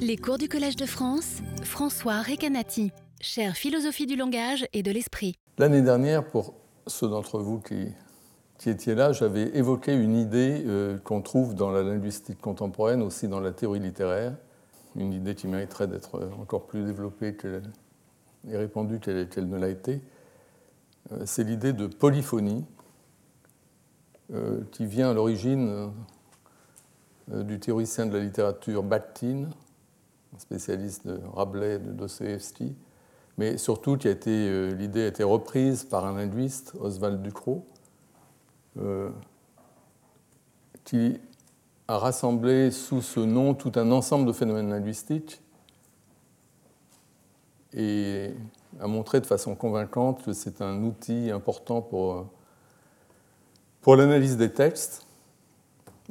Les cours du Collège de France, François Recanati, chère philosophie du langage et de l'esprit. L'année dernière, pour ceux d'entre vous qui, qui, étiez là, j'avais évoqué une idée euh, qu'on trouve dans la linguistique contemporaine, aussi dans la théorie littéraire, une idée qui mériterait d'être encore plus développée et répandue qu'elle ne l'a été. Euh, c'est l'idée de polyphonie, euh, qui vient à l'origine du théoricien de la littérature Bakhtin, spécialiste de Rabelais, de Dostoevsky, mais surtout qui a été, euh, l'idée a été reprise par un linguiste, Oswald Ducrot, euh, qui a rassemblé sous ce nom tout un ensemble de phénomènes linguistiques et a montré de façon convaincante que c'est un outil important pour, pour l'analyse des textes.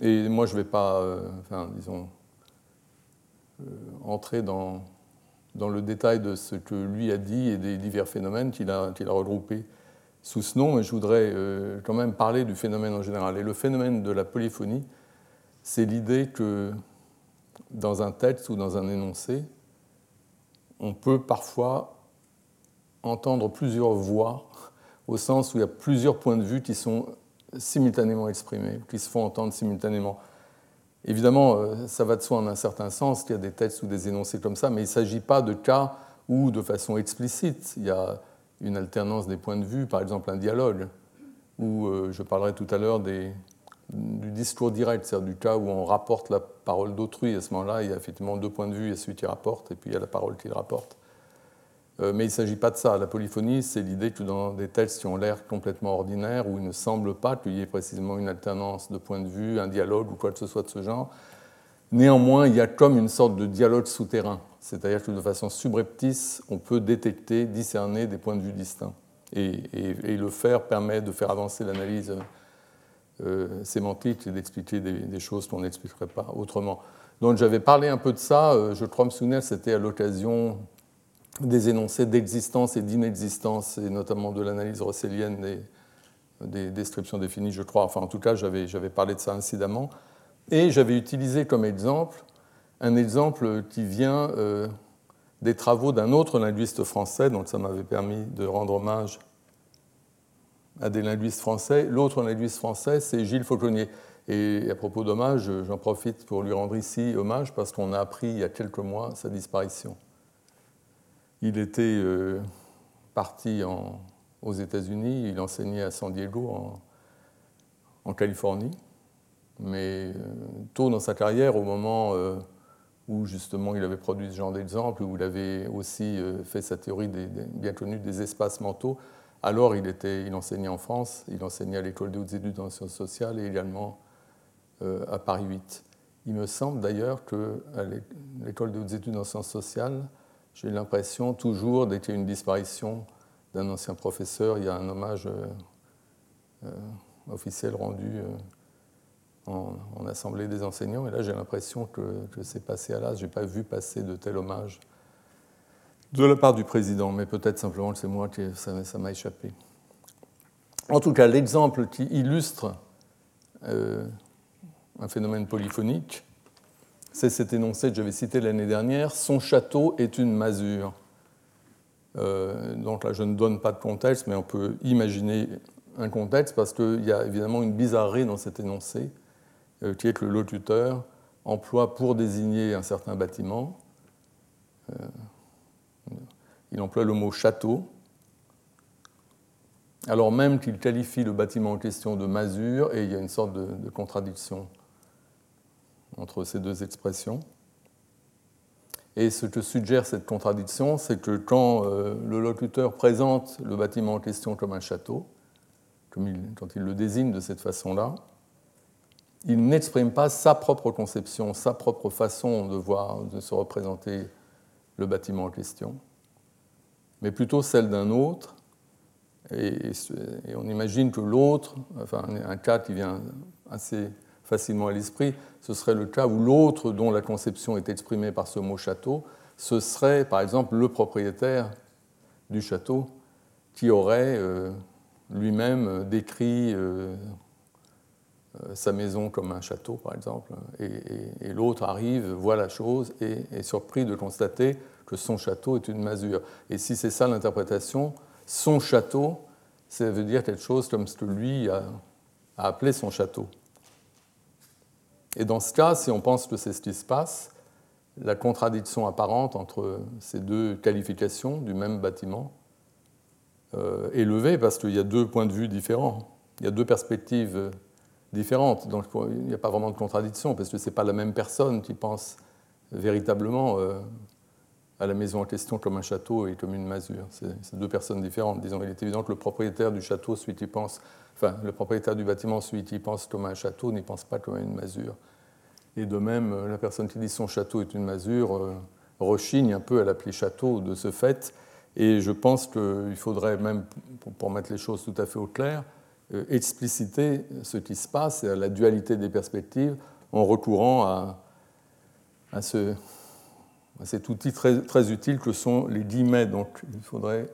Et moi, je ne vais pas, euh, enfin, disons, euh, entrer dans, dans le détail de ce que lui a dit et des divers phénomènes qu'il a, qu'il a regroupés sous ce nom, mais je voudrais euh, quand même parler du phénomène en général. Et le phénomène de la polyphonie, c'est l'idée que dans un texte ou dans un énoncé, on peut parfois entendre plusieurs voix, au sens où il y a plusieurs points de vue qui sont simultanément exprimés, qui se font entendre simultanément. Évidemment, euh, ça va de soi en un certain sens qu'il y a des textes ou des énoncés comme ça, mais il ne s'agit pas de cas où, de façon explicite, il y a une alternance des points de vue, par exemple un dialogue, où euh, je parlerai tout à l'heure du discours direct, c'est-à-dire du cas où on rapporte la parole d'autrui. À ce moment-là, il y a effectivement deux points de vue, il y a celui qui rapporte et puis il y a la parole qu'il rapporte. Euh, mais il ne s'agit pas de ça. La polyphonie, c'est l'idée que dans des textes qui ont l'air complètement ordinaires, où il ne semble pas qu'il y ait précisément une alternance de point de vue, un dialogue ou quoi que ce soit de ce genre, néanmoins, il y a comme une sorte de dialogue souterrain. C'est-à-dire que de façon subreptice, on peut détecter, discerner des points de vue distincts. Et, le faire permet de faire avancer l'analyse euh, sémantique et d'expliquer des, choses qu'on n'expliquerait pas autrement. Donc j'avais parlé un peu de ça, euh, je crois me souvenir, c'était à l'occasion des énoncés d'existence et d'inexistence, et notamment de l'analyse russellienne des, des, descriptions définies, je crois. Enfin, en tout cas, j'avais parlé de ça incidemment. Et j'avais utilisé comme exemple un exemple qui vient euh, des travaux d'un autre linguiste français, donc ça m'avait permis de rendre hommage à des linguistes français. L'autre linguiste français, c'est Gilles Fauconnier. Et à propos d'hommage, j'en profite pour lui rendre ici hommage parce qu'on a appris il y a quelques mois sa disparition. Il était euh, parti aux États-Unis, il enseignait à San Diego, en, Californie. Mais euh, tôt dans sa carrière, au moment euh, où justement il avait produit ce genre d'exemple, où il avait aussi fait sa théorie bien connue des espaces mentaux, alors il, enseignait en France, il enseignait à l'école des hautes études en sciences sociales et également à Paris 8. Il me semble d'ailleurs qu'à l'école des hautes études en sciences sociales, j'ai l'impression toujours, dès qu'il y a une disparition d'un ancien professeur, il y a un hommage euh, euh, officiel rendu euh, en, assemblée des enseignants. Et là, j'ai l'impression que, c'est passé à l'as. Je n'ai pas vu passer de tel hommage de la part du président, mais peut-être simplement que c'est moi qui ça m'a échappé. En tout cas, l'exemple qui illustre un phénomène polyphonique, c'est cet énoncé que j'avais cité l'année dernière, son château est une masure. Euh, donc là, je ne donne pas de contexte, mais on peut imaginer un contexte parce qu'il y a évidemment une bizarrerie dans cet énoncé, euh, qui est que le locuteur emploie pour désigner un certain bâtiment, euh, il emploie le mot château, alors même qu'il qualifie le bâtiment en question de masure, et il y a une sorte de contradiction entre ces deux expressions. Et ce que suggère cette contradiction, c'est que quand euh, le locuteur présente le bâtiment en question comme un château, quand il le désigne de cette façon-là, il n'exprime pas sa propre conception, sa propre façon de voir, de se représenter le bâtiment en question, mais plutôt celle d'un autre. Et, on imagine que l'autre, enfin un cas qui vient assez facilement à l'esprit, ce serait le cas où l'autre dont la conception est exprimée par ce mot château, ce serait par exemple le propriétaire du château qui aurait euh, lui-même décrit euh, sa maison comme un château, par exemple, et, l'autre arrive, voit la chose et est surpris de constater que son château est une masure. Et si c'est ça l'interprétation, son château, ça veut dire quelque chose comme ce que lui a, appelé son château. Et dans ce cas, si on pense que c'est ce qui se passe, la contradiction apparente entre ces deux qualifications du même bâtiment euh, est levée parce qu'il y a deux points de vue différents, il y a deux perspectives différentes. Donc il n'y a pas vraiment de contradiction parce que ce n'est pas la même personne qui pense véritablement euh, à la maison en question comme un château et comme une masure. C'est deux personnes différentes. Disons, il est évident que le propriétaire du château, celui qui pense, enfin, le propriétaire du bâtiment, celui qui pense comme un château, n'y pense pas comme une masure. Et de même, la personne qui dit son château est une masure euh, rechigne un peu à l'appeler château de ce fait. Et je pense qu'il faudrait même, pour mettre les choses tout à fait au clair, euh, expliciter ce qui se passe et à la dualité des perspectives en recourant à, à ce, cet outil très, utile que sont les guillemets. Donc il faudrait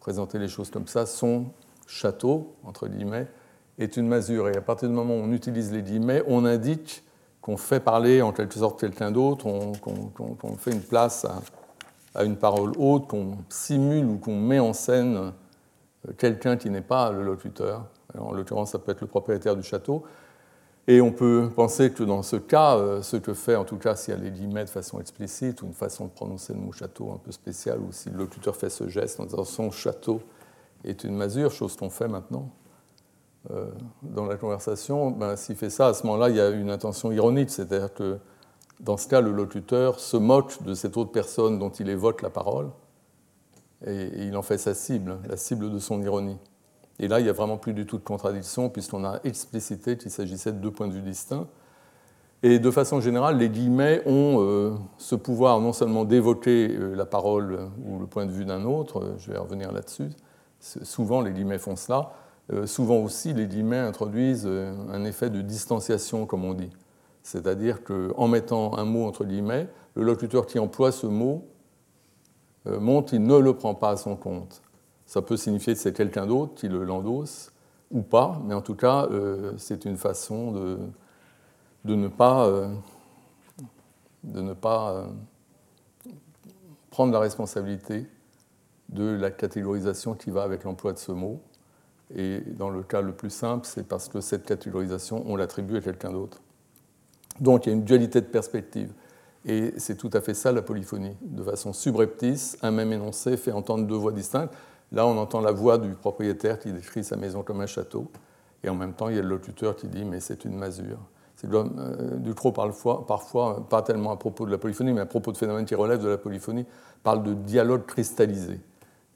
présenter les choses comme ça. Son château, entre guillemets, est une masure. Et à partir du moment où on utilise les guillemets, on indique qu'on fait parler en quelque sorte quelqu'un d'autre, qu'on fait une place à, à une parole haute, qu'on simule ou qu'on met en scène euh, quelqu'un qui n'est pas le locuteur. en l'occurrence, ça peut être le propriétaire du château. Et on peut penser que dans ce cas, euh, ce que fait, en tout cas, si elle est guillemets de façon explicite, ou une façon de prononcer le mot château un peu spéciale, ou si le locuteur fait ce geste en disant son château est une masure, chose qu'on fait maintenant euh, dans la conversation, ben, s'il fait ça, à ce moment-là, il y a une intention ironique, c'est-à-dire que dans ce cas, le locuteur se moque de cette autre personne dont il évoque la parole, et il en fait sa cible, la cible de son ironie. Et là, il n'y a vraiment plus du tout de contradiction, puisqu'on a explicité qu'il s'agissait de deux points de vue distincts. Et de façon générale, les guillemets ont euh, ce pouvoir non seulement d'évoquer euh, la parole ou le point de vue d'un autre, euh, je vais revenir là-dessus, souvent les guillemets font cela, souvent aussi les guillemets introduisent un effet de distanciation, comme on dit. C'est-à-dire qu'en mettant un mot entre guillemets, le locuteur qui emploie ce mot montre qu'il ne le prend pas à son compte. Ça peut signifier que c'est quelqu'un d'autre qui l'endosse ou pas, mais en tout cas, euh, c'est une façon de, ne pas, euh, de ne pas euh, prendre la responsabilité de la catégorisation qui va avec l'emploi de ce mot. Et dans le cas le plus simple, c'est parce que cette catégorisation, on l'attribue à quelqu'un d'autre. Donc il y a une dualité de perspective. Et c'est tout à fait ça la polyphonie. De façon subreptice, un même énoncé fait entendre deux voix distinctes. Là, on entend la voix du propriétaire qui décrit sa maison comme un château, et en même temps, il y a le locuteur qui dit mais c'est une masure. C'est euh, Ducrot parfois, parfois, pas tellement à propos de la polyphonie, mais à propos de phénomènes qui relèvent de la polyphonie, parle de dialogue cristallisé.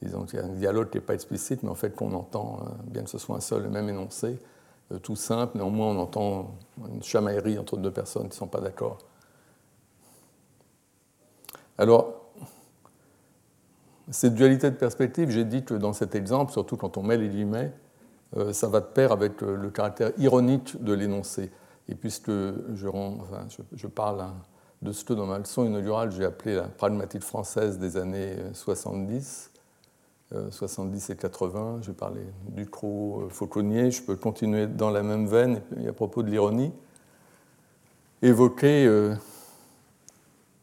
Disons qu'il y a un dialogue qui n'est pas explicite, mais en fait qu'on entend, euh, bien que ce soit un seul et même énoncé, euh, tout simple, néanmoins on entend une chamaillerie entre deux personnes qui ne sont pas d'accord. Alors, cette dualité de perspective, j'ai dit que dans cet exemple, surtout quand on met les guillemets, euh, ça va de pair avec le, caractère ironique de l'énoncé. Et puisque je, parle de ce que dans ma leçon inaugurale, j'ai appelé la pragmatique française des années 70, euh, 70 euh, et 80, j'ai parlé du Ducrot, Fauconnier, je peux continuer dans la même veine, et à propos de l'ironie, évoquer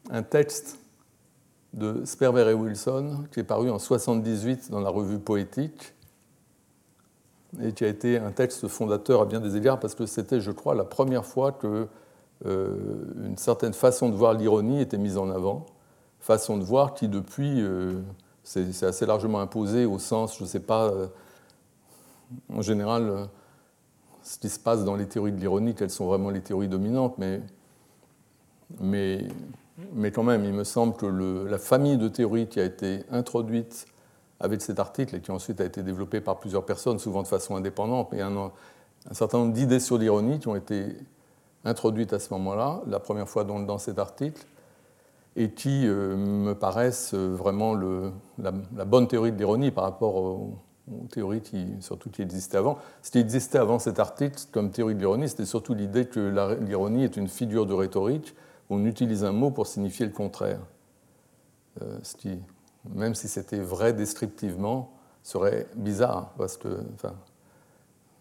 un texte de Sperber et Wilson, qui est paru en 1978 dans la revue Poétique, et qui a été un texte fondateur à bien des égards, parce que c'était, je crois, la première fois que euh, une certaine façon de voir l'ironie était mise en avant, façon de voir qui, depuis, euh, c'est assez largement imposé au sens, je ne sais pas, euh, en général, ce qui se passe dans les théories de l'ironie, quelles sont vraiment les théories dominantes, mais mais quand même, il me semble que la famille de théories qui a été introduite avec cet article et qui ensuite a été développée par plusieurs personnes, souvent de façon indépendante, mais un, certain nombre d'idées sur l'ironie qui ont été introduites à ce moment-là, la première fois dans, cet article, et qui euh, me paraissent vraiment la, bonne théorie de l'ironie par rapport aux, théories qui, surtout qui existaient avant. Ce qui existait avant cet article comme théorie de l'ironie, c'était surtout l'idée que l'ironie est une figure de rhétorique on utilise un mot pour signifier le contraire. Euh, ce qui, même si c'était vrai descriptivement, serait bizarre, parce que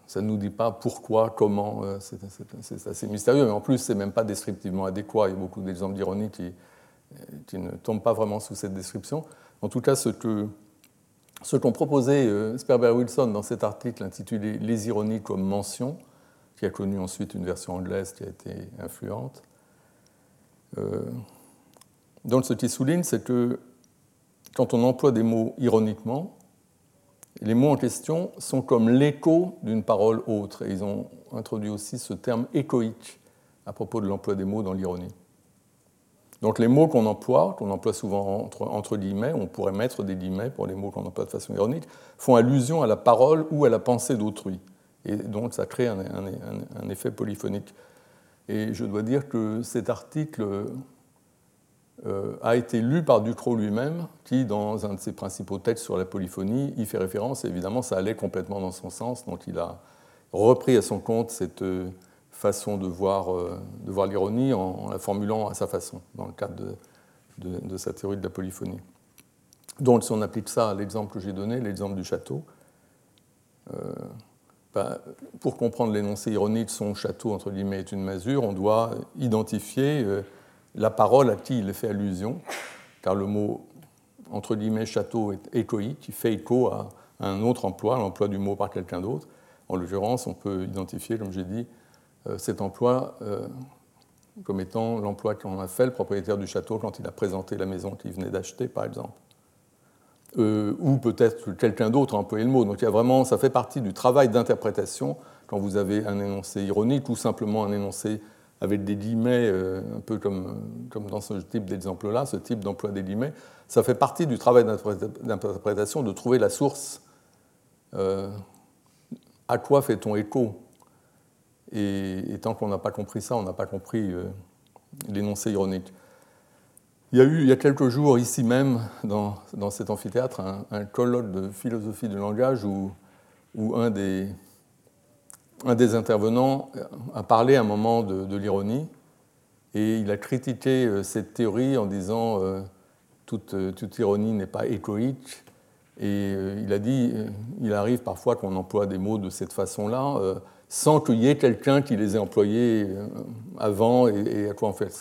ça ne nous dit pas pourquoi, comment, c'est assez mystérieux, mais en plus, c'est même pas descriptivement adéquat. Il y a beaucoup d'exemples d'ironie qui, qui, ne tombent pas vraiment sous cette description. En tout cas, ce que ce qu'ont proposé Sperber-Wilson dans cet article intitulé Les ironies comme mention, qui a connu ensuite une version anglaise qui a été influente, donc ce qu'il souligne, c'est que quand on emploie des mots ironiquement, les mots en question sont comme l'écho d'une parole autre. Et ils ont introduit aussi ce terme échoïque à propos de l'emploi des mots dans l'ironie. Donc les mots qu'on emploie, qu'on emploie souvent entre, guillemets, on pourrait mettre des guillemets pour les mots qu'on emploie de façon ironique, font allusion à la parole ou à la pensée d'autrui. Et donc ça crée un, effet polyphonique. Et je dois dire que cet article euh, a été lu par Ducrot lui-même, qui, dans un de ses principaux textes sur la polyphonie, y fait référence. Et évidemment, ça allait complètement dans son sens. Donc il a repris à son compte cette euh, façon de voir, euh, de voir l'ironie en, la formulant à sa façon, dans le cadre de, de, sa théorie de la polyphonie. Donc si on applique ça à l'exemple que j'ai donné, l'exemple du château, ben, pour comprendre l'énoncé ironique, son château, entre guillemets, est une masure, on doit identifier la parole à qui il fait allusion, car le mot entre guillemets château est échoïque, qui fait écho à un autre emploi, l'emploi du mot par quelqu'un d'autre. En l'occurrence, on peut identifier, comme j'ai dit, euh, cet emploi euh, comme étant l'emploi qu'en a fait le propriétaire du château quand il a présenté la maison qu'il venait d'acheter, par exemple. Euh, ou peut-être quelqu'un d'autre a employé le mot. Donc il y a vraiment, ça fait partie du travail d'interprétation quand vous avez un énoncé ironique ou simplement un énoncé avec des guillemets, euh, un peu comme, comme dans ce type d'exemple-là, ce type d'emploi des guillemets, ça fait partie du travail d'interprétation de trouver la source. Euh, à quoi fait-on écho et, tant qu'on n'a pas compris ça, on n'a pas compris l'énoncé ironique. Il y a eu, il y a quelques jours, ici même, dans, dans cet amphithéâtre, un, colloque de philosophie du langage où, où un des, un des intervenants a parlé à un moment de, l'ironie et il a critiqué euh, cette théorie en disant euh, toute, euh, toute ironie n'est pas échoïque. Et il a dit il arrive parfois qu'on emploie des mots de cette façon-là sans qu'il y ait quelqu'un qui les ait employés avant et, à quoi on fait,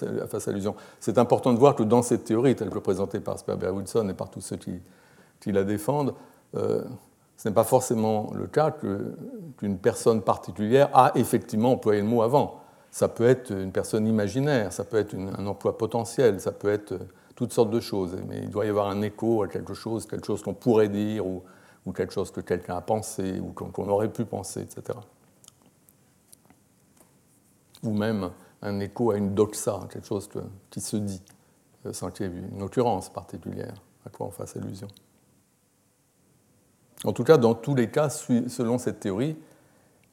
allusion. C'est important de voir que dans cette théorie, telle que présentée par Sperber Wilson et par tous ceux qui, qui la défendent, ce n'est pas forcément le cas qu'une personne particulière a effectivement employé le mot avant. Ça peut être une personne imaginaire, ça peut être un emploi potentiel, ça peut être toutes sortes de choses. Mais il doit y avoir un écho à quelque chose, quelque chose qu'on pourrait dire ou, quelque chose que quelqu'un a pensé ou qu'on aurait pu penser, etc. Ou même un écho à une doxa, quelque chose qui se dit, sans qu'il y ait une occurrence particulière à quoi on fasse allusion. En tout cas, dans tous les cas, selon cette théorie,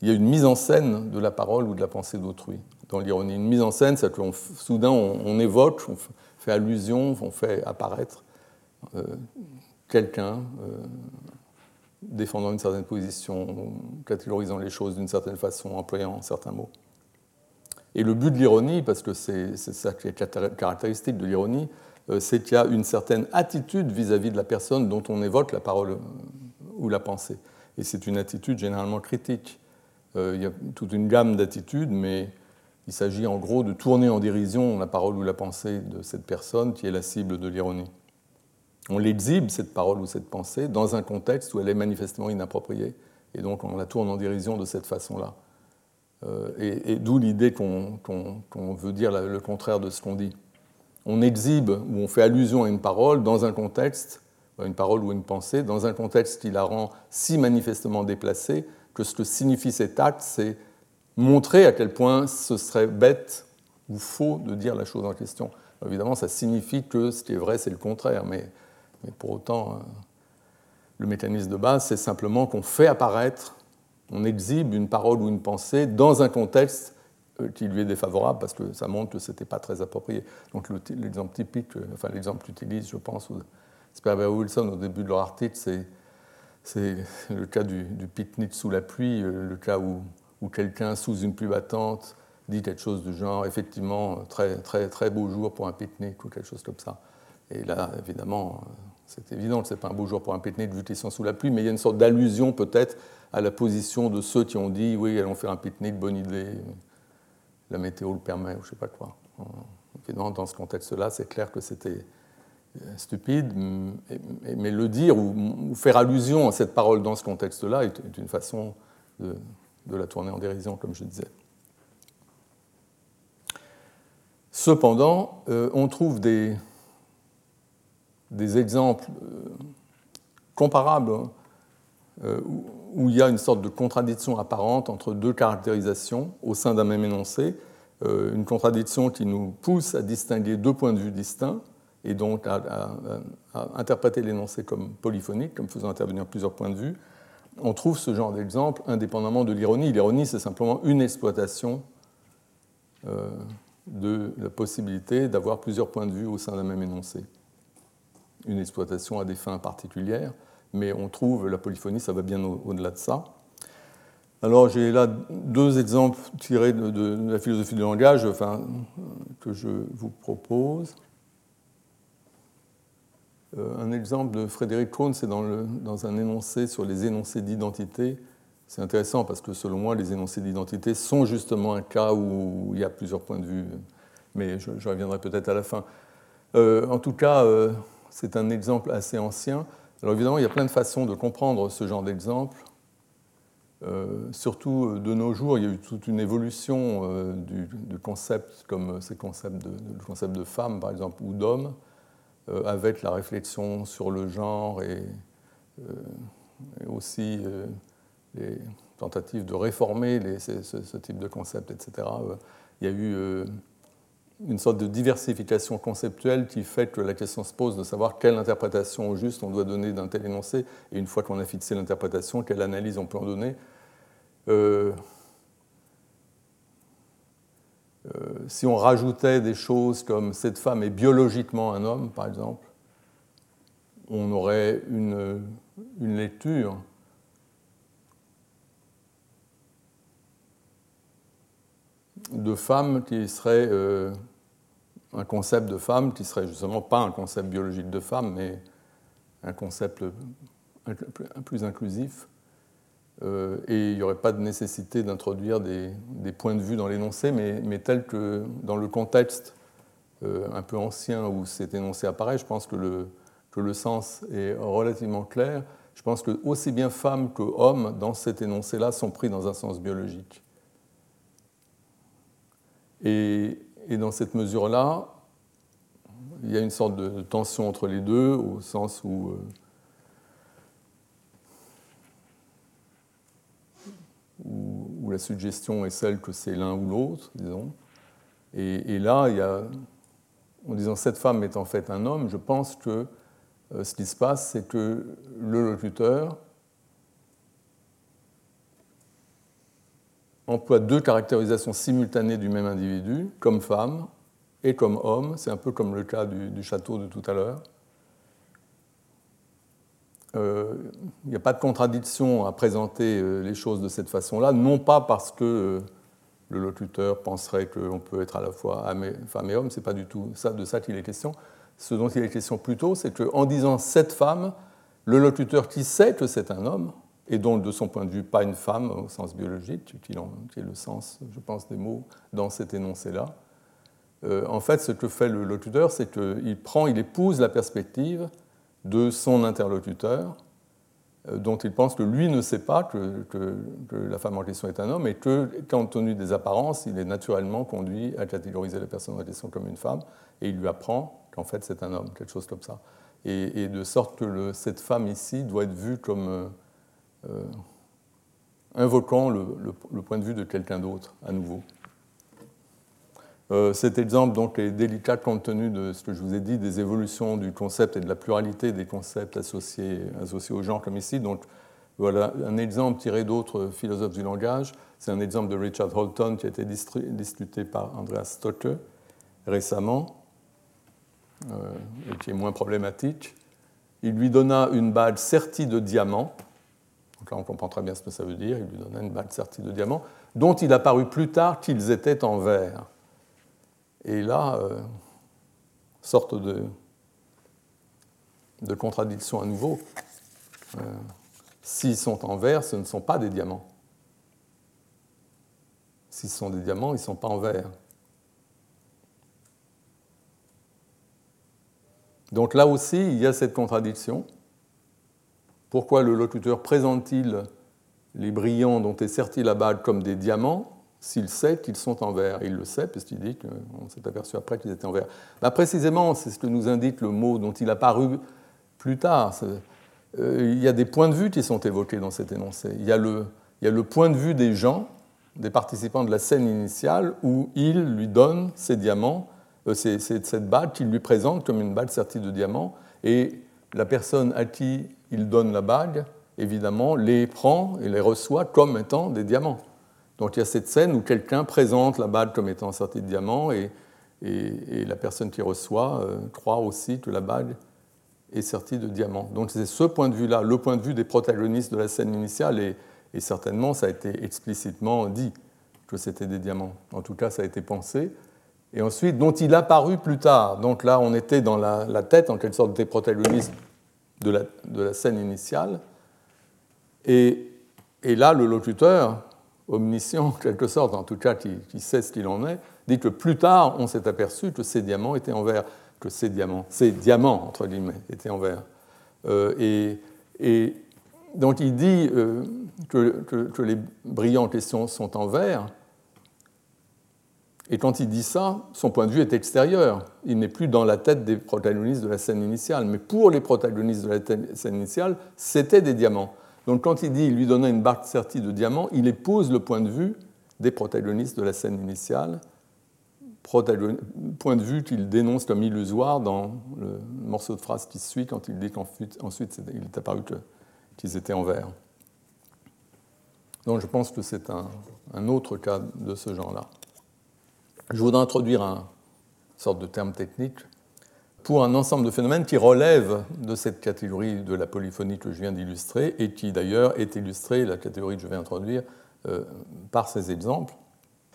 il y a une mise en scène de la parole ou de la pensée d'autrui dans l'ironie. Une mise en scène, c'est que soudain on, évoque, on fait allusion, on fait apparaître euh, quelqu'un euh, défendant une certaine position, catégorisant les choses d'une certaine façon, employant certains mots. Et le but de l'ironie, parce que c'est ça qui est caractéristique de l'ironie, euh, c'est qu'il y a une certaine attitude vis-à-vis -vis de la personne dont on évoque la parole ou la pensée. Et c'est une attitude généralement critique. Euh, il y a toute une gamme d'attitudes, mais il s'agit en gros de tourner en dérision la parole ou la pensée de cette personne qui est la cible de l'ironie. On l'exhibe, cette parole ou cette pensée, dans un contexte où elle est manifestement inappropriée, et donc on la tourne en dérision de cette façon-là. Euh, et, d'où l'idée qu'on veut dire le contraire de ce qu'on dit. On exhibe ou on fait allusion à une parole dans un contexte une parole ou une pensée, dans un contexte qui la rend si manifestement déplacée que ce que signifie cet acte, c'est montrer à quel point ce serait bête ou faux de dire la chose en question. évidemment, ça signifie que ce qui est vrai, c'est le contraire, mais, pour autant, euh, le mécanisme de base, c'est simplement qu'on fait apparaître, on exhibe une parole ou une pensée dans un contexte euh, qui lui est défavorable parce que ça montre que ce n'était pas très approprié. Donc l'exemple typique, euh, enfin l'exemple utilise, je pense, Sperber Wilson, au début de leur article, c'est le cas du, pique-nique sous la pluie, euh, le cas où, quelqu'un, sous une pluie battante, dit quelque chose du genre, effectivement, très, très, très beau jour pour un pique-nique ou quelque chose comme ça. Et là, évidemment, c'est évident que ce n'est pas un beau jour pour un pique-nique vu qu'ils sont sous la pluie, mais il y a une sorte d'allusion peut-être à la position de ceux qui ont dit oui, allons faire un pique-nique, bonne idée, la météo le permet, ou je ne sais pas quoi. dans ce contexte-là, c'est clair que c'était euh, stupide, mais le dire ou faire allusion à cette parole dans ce contexte-là est une façon de, la tourner en dérision, comme je disais. Cependant, euh, on trouve des, des exemples euh, comparables hein, où, il y a une sorte de contradiction apparente entre deux caractérisations au sein d'un même énoncé, euh, une contradiction qui nous pousse à distinguer deux points de vue distincts et donc à, interpréter l'énoncé comme polyphonique, comme faisant intervenir plusieurs points de vue. On trouve ce genre d'exemple indépendamment de l'ironie. L'ironie, c'est simplement une exploitation de la possibilité d'avoir plusieurs points de vue au sein d'un même énoncé une exploitation à des fins particulières, mais on trouve la polyphonie, ça va bien au-delà de ça. Alors j'ai là deux exemples tirés de, la philosophie du langage que je vous propose. Euh, un exemple de Frédéric Krohn, c'est dans, dans, un énoncé sur les énoncés d'identité. C'est intéressant parce que selon moi, les énoncés d'identité sont justement un cas où il y a plusieurs points de vue, mais je, reviendrai peut-être à la fin. Euh, en tout cas, euh, c'est un exemple assez ancien. Alors évidemment, il y a plein de façons de comprendre ce genre d'exemple. Euh, surtout euh, de nos jours, il y a eu toute une évolution euh, du, concept, comme ces concepts de, le concept de femme, par exemple, ou d'homme, avec la réflexion sur le genre et, aussi les tentatives de réformer ce, ce, type de concept, etc. il y a eu une sorte de diversification conceptuelle qui fait que la question se pose de savoir quelle interprétation au juste on doit donner d'un tel énoncé, et une fois qu'on a fixé l'interprétation, quelle analyse on peut en donner. Euh, euh, si on rajoutait des choses comme cette femme est biologiquement un homme, par exemple, on aurait une, une lecture de femme qui serait euh, un concept de femme qui serait justement pas un concept biologique de femme, mais un concept plus inclusif. Euh, et il n'y aurait pas de nécessité d'introduire des, points de vue dans l'énoncé, mais, tel que dans le contexte euh, un peu ancien où cet énoncé apparaît, je pense que le, sens est relativement clair. Je pense que aussi bien femme que homme, dans cet énoncé-là, sont pris dans un sens biologique. Et, dans cette mesure-là, il y a une sorte de tension entre les deux, au sens où, euh, où, la suggestion est celle que c'est l'un ou l'autre, disons. Et, là, il y a, en disant cette femme est en fait un homme, je pense que euh, ce qui se passe, c'est que le locuteur emploie deux caractérisations simultanées du même individu, comme femme et comme homme. C'est un peu comme le cas du, château de tout à l'heure. Euh, il n'y a pas de contradiction à présenter euh, les choses de cette façon-là, non pas parce que euh, le locuteur penserait qu'on peut être à la fois femme et homme, c'est pas du tout ça, de ça qu'il est question. Ce dont il est question plutôt, c'est qu'en disant cette femme, le locuteur qui sait que c'est un homme, et donc de son point de vue pas une femme au sens biologique, qui est le sens, je pense, des mots dans cet énoncé-là. Euh, en fait, ce que fait le locuteur, c'est qu'il prend, il épouse la perspective de son interlocuteur, euh, dont il pense que lui ne sait pas que, la femme en question est un homme, et que, compte tenu des apparences, il est naturellement conduit à catégoriser la personne en question comme une femme, et il lui apprend qu'en fait c'est un homme, quelque chose comme ça. Et, de sorte que cette femme ici doit être vue comme euh, invoquant le, point de vue de quelqu'un d'autre à nouveau. Euh, cet exemple donc, est délicat compte tenu de ce que je vous ai dit, des évolutions du concept et de la pluralité des concepts associés, associés au genre comme ici. Donc, voilà un exemple tiré d'autres philosophes du langage. C'est un exemple de Richard Holton qui a été discuté par Andreas Stocker récemment euh, et qui est moins problématique. Il lui donna une balle sertie de diamants donc là, on comprend très bien ce que ça veut dire. Il lui donna une balle sertie de diamants, dont il a paru plus tard qu'ils étaient en verre. Et là, euh, sorte de, contradiction à nouveau. Euh, s'ils sont en verre, ce ne sont pas des diamants. Si ce sont des diamants, ils ne sont pas en verre. Donc là aussi, il y a cette contradiction. Pourquoi le locuteur présente-t-il les brillants dont est sertie la bague comme des diamants s'il sait qu'ils sont en verre? Il le sait, puisqu'il dit qu'on s'est aperçu après qu'ils étaient en verre. Bah, précisément, c'est ce que nous indique le mot dont il a paru plus tard. Euh, il y a des points de vue qui sont évoqués dans cet énoncé. Il y a le, il y a le point de vue des gens, des participants de la scène initiale, où il lui donne ces diamants, euh, cette bague qu'il lui présente comme une bague sertie de diamants, et la personne à qui il donne la bague, évidemment, les prend et les reçoit comme étant des diamants. Donc il y a cette scène où quelqu'un présente la bague comme étant sertie de diamants et, et, la personne qui reçoit euh, croit aussi que la bague est sertie de diamants. Donc c'est ce point de vue-là, le point de vue des protagonistes de la scène initiale, et, et certainement ça a été explicitement dit que c'était des diamants. En tout cas, ça a été pensé. Et ensuite, dont il a paru plus tard. Donc là, on était dans la, la tête, en quelque sorte, des protagonistes de la, scène initiale. Et, là, le locuteur, omniscient en quelque sorte, en tout cas qui, sait ce qu'il en est, dit que plus tard, on s'est aperçu que ces diamants étaient en verre, que ces diamants, ces diamants, entre guillemets, étaient en verre. Euh, et, donc il dit euh, que, les brillants en question sont en verre, et quand il dit ça, son point de vue est extérieur. Il n'est plus dans la tête des protagonistes de la scène initiale. Mais pour les protagonistes de la scène initiale, c'était des diamants. Donc quand il dit il lui donnait une barque sertie de diamants, il épouse le point de vue des protagonistes de la scène initiale, point de vue qu'il dénonce comme illusoire dans le morceau de phrase qui suit quand il dit qu'ensuite il est apparu qu'ils étaient en verre. Donc je pense que c'est un, un autre cas de ce genre-là. Je voudrais introduire un sorte de terme technique pour un ensemble de phénomènes qui relèvent de cette catégorie de la polyphonie que je viens d'illustrer et qui d'ailleurs est illustrée, la catégorie que je vais introduire, euh, par ces exemples.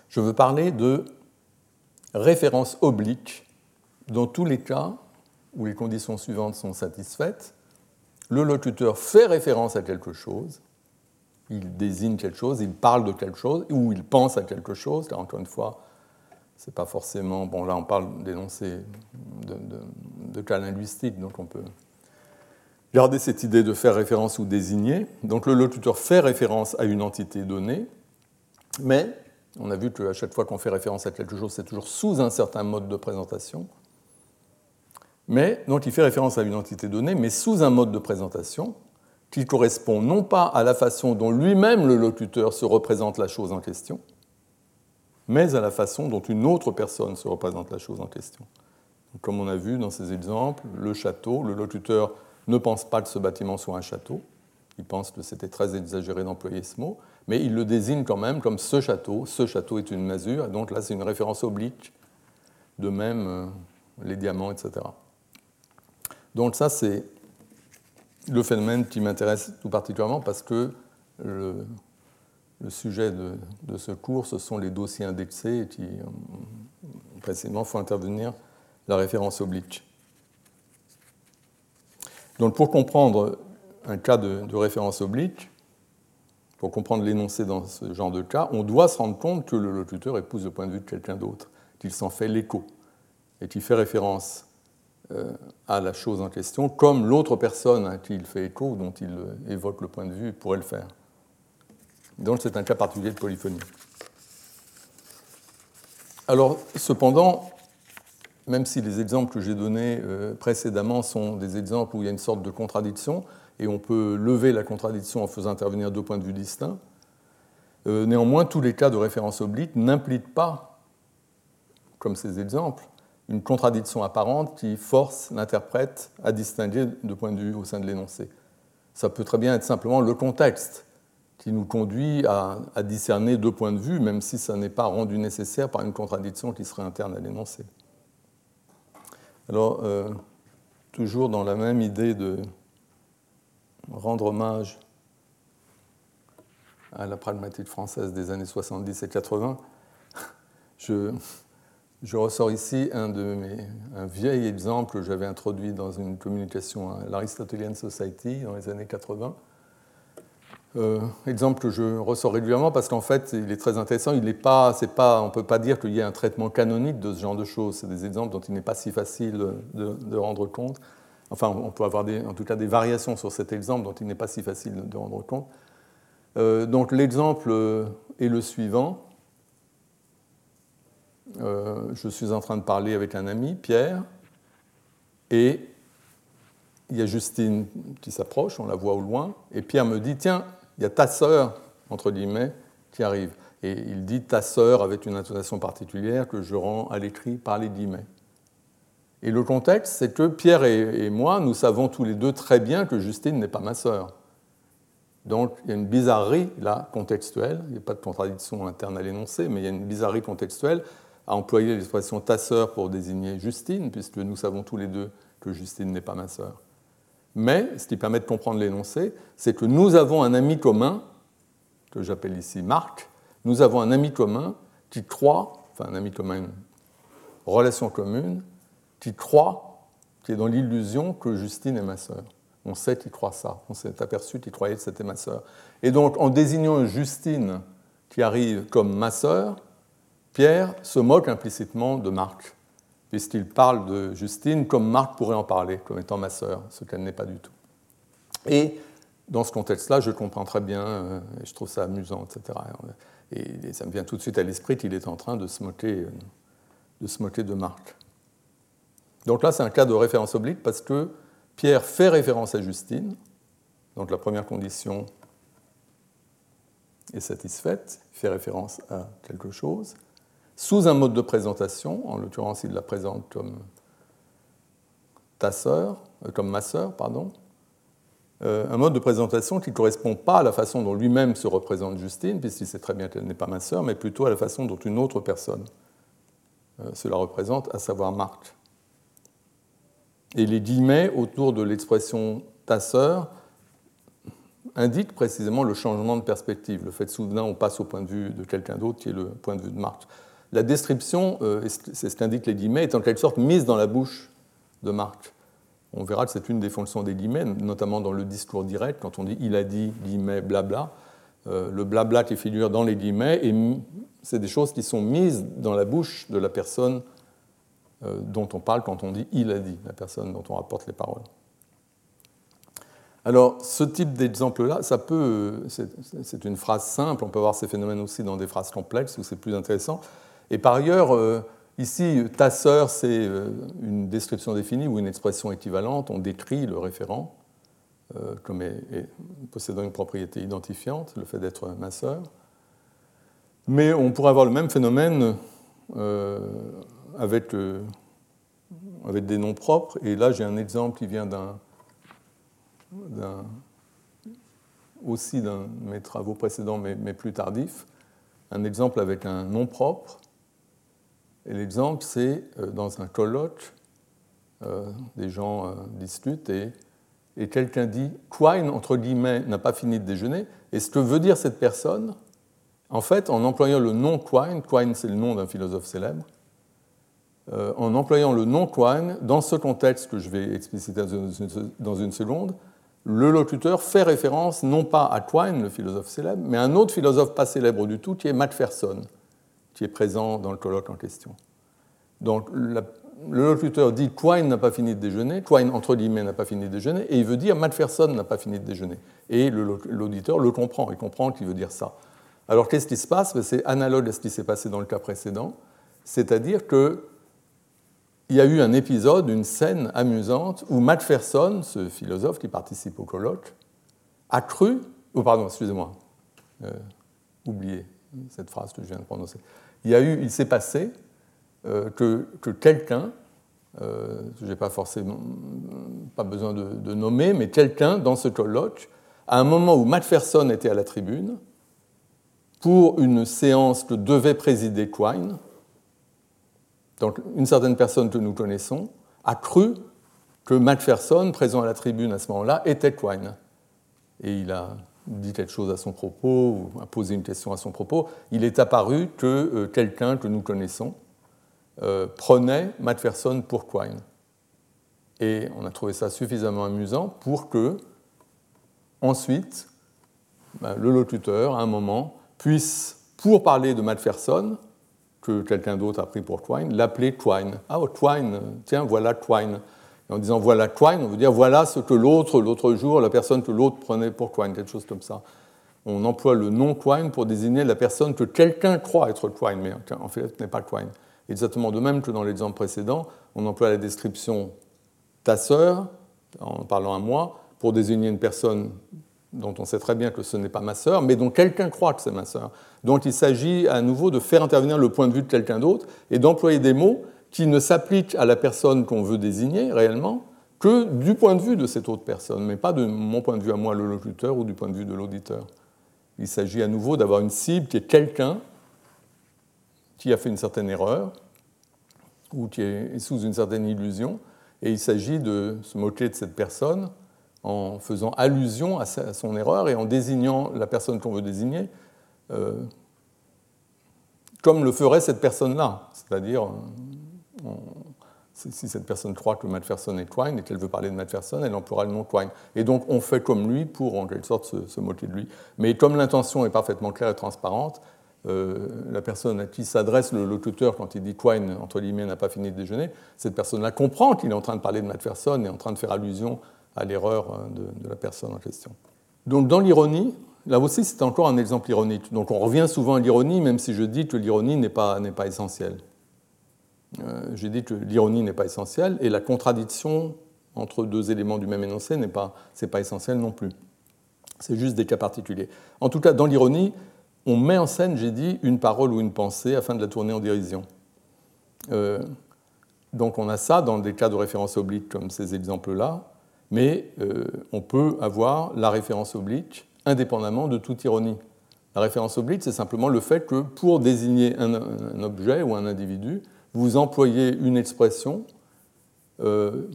Je veux parler de références obliques dans tous les cas où les conditions suivantes sont satisfaites. Le locuteur fait référence à quelque chose, il désigne quelque chose, il parle de quelque chose, ou il pense à quelque chose, car encore une fois, c'est pas forcément. Bon, là, on parle d'énoncés de, de, cas linguistiques, donc on peut garder cette idée de faire référence ou désigner. Donc le locuteur fait référence à une entité donnée, mais on a vu qu'à chaque fois qu'on fait référence à quelque chose, c'est toujours sous un certain mode de présentation. Mais donc il fait référence à une entité donnée, mais sous un mode de présentation qui correspond non pas à la façon dont lui-même le locuteur se représente la chose en question, mais à la façon dont une autre personne se représente la chose en question. comme on a vu dans ces exemples, le château, le locuteur ne pense pas que ce bâtiment soit un château, il pense que c'était très exagéré d'employer ce mot, mais il le désigne quand même comme ce château, ce château est une masure, et donc là c'est une référence oblique, de même euh, les diamants, etc. Donc ça c'est le phénomène qui m'intéresse tout particulièrement parce que le, le sujet de, ce cours, ce sont les dossiers indexés qui, euh, précisément, font intervenir la référence oblique. Donc, pour comprendre un cas de, référence oblique, pour comprendre l'énoncé dans ce genre de cas, on doit se rendre compte que le locuteur épouse le point de vue de quelqu'un d'autre, qu'il s'en fait l'écho, et qu'il fait référence euh, à la chose en question, comme l'autre personne à qui il fait écho, dont il évoque le point de vue, pourrait le faire. Donc c'est un cas particulier de polyphonie. Alors, cependant, même si les exemples que j'ai donnés euh, précédemment sont des exemples où il y a une sorte de contradiction, et on peut lever la contradiction en faisant intervenir deux points de vue distincts, euh, néanmoins, tous les cas de référence oblique n'impliquent pas, comme ces exemples, une contradiction apparente qui force l'interprète à distinguer deux points de vue au sein de l'énoncé. Ça peut très bien être simplement le contexte qui nous conduit à, discerner deux points de vue, même si ça n'est pas rendu nécessaire par une contradiction qui serait interne à l'énoncé. Alors, euh, toujours dans la même idée de rendre hommage à la pragmatique française des années 70 et 80, je ressors ici un, de mes, un vieil exemple que j'avais introduit dans une communication à l'Aristotelian Society dans les années 80. Euh, exemple que je ressors régulièrement parce qu'en fait, il est très intéressant. Il est pas, c'est pas, on ne peut pas dire qu'il y ait un traitement canonique de ce genre de choses. C'est des exemples dont il n'est pas si facile de, rendre compte. Enfin, on peut avoir en tout cas des variations sur cet exemple dont il n'est pas si facile de rendre compte. Euh, donc l'exemple est le suivant. Euh, je suis en train de parler avec un ami, Pierre, et il y a Justine qui s'approche, on la voit au loin, et Pierre me dit, tiens, il y a ta sœur, entre guillemets, qui arrive. Et il dit ta sœur avec une intonation particulière que je rends à l'écrit par les guillemets. Et le contexte, c'est que Pierre et, moi, nous savons tous les deux très bien que Justine n'est pas ma sœur. Donc il y a une bizarrerie là, contextuelle, il n'y a pas de contradiction interne à l'énoncé, mais il y a une bizarrerie contextuelle à employer l'expression ta sœur pour désigner Justine, puisque nous savons tous les deux que Justine n'est pas ma sœur. Mais ce qui permet de comprendre l'énoncé, c'est que nous avons un ami commun, que j'appelle ici Marc, nous avons un ami commun qui croit, enfin un ami commun, relation commune, qui croit, qui est dans l'illusion que Justine est ma sœur. On sait qu'il croit ça, on s'est aperçu qu'il croyait que c'était ma sœur. Et donc en désignant Justine qui arrive comme ma sœur, Pierre se moque implicitement de Marc, puisqu'il parle de Justine comme Marc pourrait en parler, comme étant ma sœur, ce qu'elle n'est pas du tout. Et dans ce contexte-là, je comprends très bien, euh, et je trouve ça amusant, etc. Et ça me vient tout de suite à l'esprit qu'il est en train de se euh, de, se moquer de Marc. Donc là, c'est un cas de référence oblique parce que Pierre fait référence à Justine, donc la première condition est satisfaite, il fait référence à quelque chose sous un mode de présentation, en l'occurrence il la présente comme ta sœur, euh, comme ma sœur, pardon, euh, un mode de présentation qui ne correspond pas à la façon dont lui-même se représente Justine, puisqu'il sait très bien qu'elle n'est pas ma sœur, mais plutôt à la façon dont une autre personne euh, se la représente, à savoir Marc. Et les guillemets autour de l'expression ta sœur indiquent précisément le changement de perspective, le fait soudain on passe au point de vue de quelqu'un d'autre qui est le point de vue de Marc la description, euh, c'est ce qu'indiquent les guillemets, est en quelque sorte mise dans la bouche de Marc. On verra que c'est une des fonctions des guillemets, notamment dans le discours direct, quand on dit il a dit, guillemets, blabla. Euh, le blabla qui figure dans les guillemets, c'est des choses qui sont mises dans la bouche de la personne euh, dont on parle quand on dit il a dit, la personne dont on rapporte les paroles. Alors, ce type d'exemple-là, ça peut, c'est une phrase simple, on peut voir ces phénomènes aussi dans des phrases complexes où c'est plus intéressant. Et par ailleurs, euh, ici, ta sœur, c'est euh, une description définie ou une expression équivalente. On décrit le référent euh, comme possédant une propriété identifiante, le fait d'être ma sœur. Mais on pourrait avoir le même phénomène avec, des noms propres. Et là, j'ai un exemple qui vient d'un aussi d'un de mes travaux précédents, mais, mais, plus tardifs, un exemple avec un nom propre et l'exemple, c'est euh, dans un colloque, euh, des gens euh, discutent et, quelqu'un dit Quine, entre guillemets, n'a pas fini de déjeuner. Et ce que veut dire cette personne, en fait, en employant le nom Quine, Quine c'est le nom d'un philosophe célèbre, en employant le nom Quine, dans ce contexte que je vais expliciter dans une seconde, le locuteur fait référence non pas à Quine, le philosophe célèbre, mais à un autre philosophe pas célèbre du tout, qui est Macpherson qui est présent dans le colloque en question. Donc le locuteur dit Quine n'a pas fini de déjeuner, Quine entre guillemets n'a pas fini de déjeuner, et il veut dire Macpherson n'a pas fini de déjeuner. Et l'auditeur le comprend, il comprend qu'il veut dire ça. Alors qu'est-ce qui se passe? Ben, C'est analogue à ce qui s'est passé dans le cas précédent, c'est-à-dire qu'il y a eu un épisode, une scène amusante où Macpherson, ce philosophe qui participe au colloque, a cru, oh pardon, excusez-moi, euh, oublié cette phrase que je viens de prononcer il, s'est passé euh, que, quelqu'un, euh, je n'ai pas forcément besoin de, nommer, mais quelqu'un dans ce colloque, à un moment où Macpherson était à la tribune, pour une séance que devait présider Quine, donc une certaine personne que nous connaissons, a cru que Macpherson, présent à la tribune à ce moment-là, était Quine. Et il a dit quelque chose à son propos ou a posé une question à son propos, il est apparu que euh, quelqu'un que nous connaissons euh, prenait Macpherson pour Quine. Et on a trouvé ça suffisamment amusant pour que, ensuite, ben, le locuteur, à un moment, puisse, pour parler de Macpherson, que quelqu'un d'autre a pris pour Twine, l'appeler Twine. Ah, oh, Twine, tiens, voilà Twine. Et en disant voilà Twine, on veut dire voilà ce que l'autre, l'autre jour, la personne que l'autre prenait pour Twine, quelque chose comme ça. On emploie le nom Twine pour désigner la personne que quelqu'un croit être Twine, mais en fait n'est pas Twine. Exactement de même que dans l'exemple précédent, on emploie la description ta sœur, en parlant à moi, pour désigner une personne dont on sait très bien que ce n'est pas ma sœur, mais dont quelqu'un croit que c'est ma sœur. Donc il s'agit à nouveau de faire intervenir le point de vue de quelqu'un d'autre et d'employer des mots qui ne s'appliquent à la personne qu'on veut désigner réellement que du point de vue de cette autre personne, mais pas de mon point de vue à moi, le locuteur, ou du point de vue de l'auditeur. Il s'agit à nouveau d'avoir une cible qui est quelqu'un qui a fait une certaine erreur ou qui est sous une certaine illusion, et il s'agit de se moquer de cette personne en faisant allusion à son erreur et en désignant la personne qu'on veut désigner euh, comme le ferait cette personne-là. C'est-à-dire, si cette personne croit que Macpherson est Twine et qu'elle veut parler de Macpherson, elle emploiera le nom Twine. Et donc on fait comme lui pour en quelque sorte se, moquer de lui. Mais comme l'intention est parfaitement claire et transparente, euh, la personne à qui s'adresse le locuteur quand il dit Twine, entre guillemets, n'a pas fini de déjeuner, cette personne-là comprend qu'il est en train de parler de Macpherson et en train de faire allusion à l'erreur de, de, la personne en question. Donc dans l'ironie, là aussi c'est encore un exemple ironique. Donc on revient souvent à l'ironie, même si je dis que l'ironie n'est pas, pas essentielle. Euh, J'ai dit que l'ironie n'est pas essentielle et la contradiction entre deux éléments du même énoncé n'est pas, pas essentiel non plus. C'est juste des cas particuliers. En tout cas, dans l'ironie, on met en scène, j'ai dit, une parole ou une pensée afin de la tourner en dérision. Euh, donc on a ça dans des cas de référence oblique comme ces exemples-là, mais euh, on peut avoir la référence oblique indépendamment de toute ironie. La référence oblique, c'est simplement le fait que pour désigner un, objet ou un individu, vous employez une expression euh,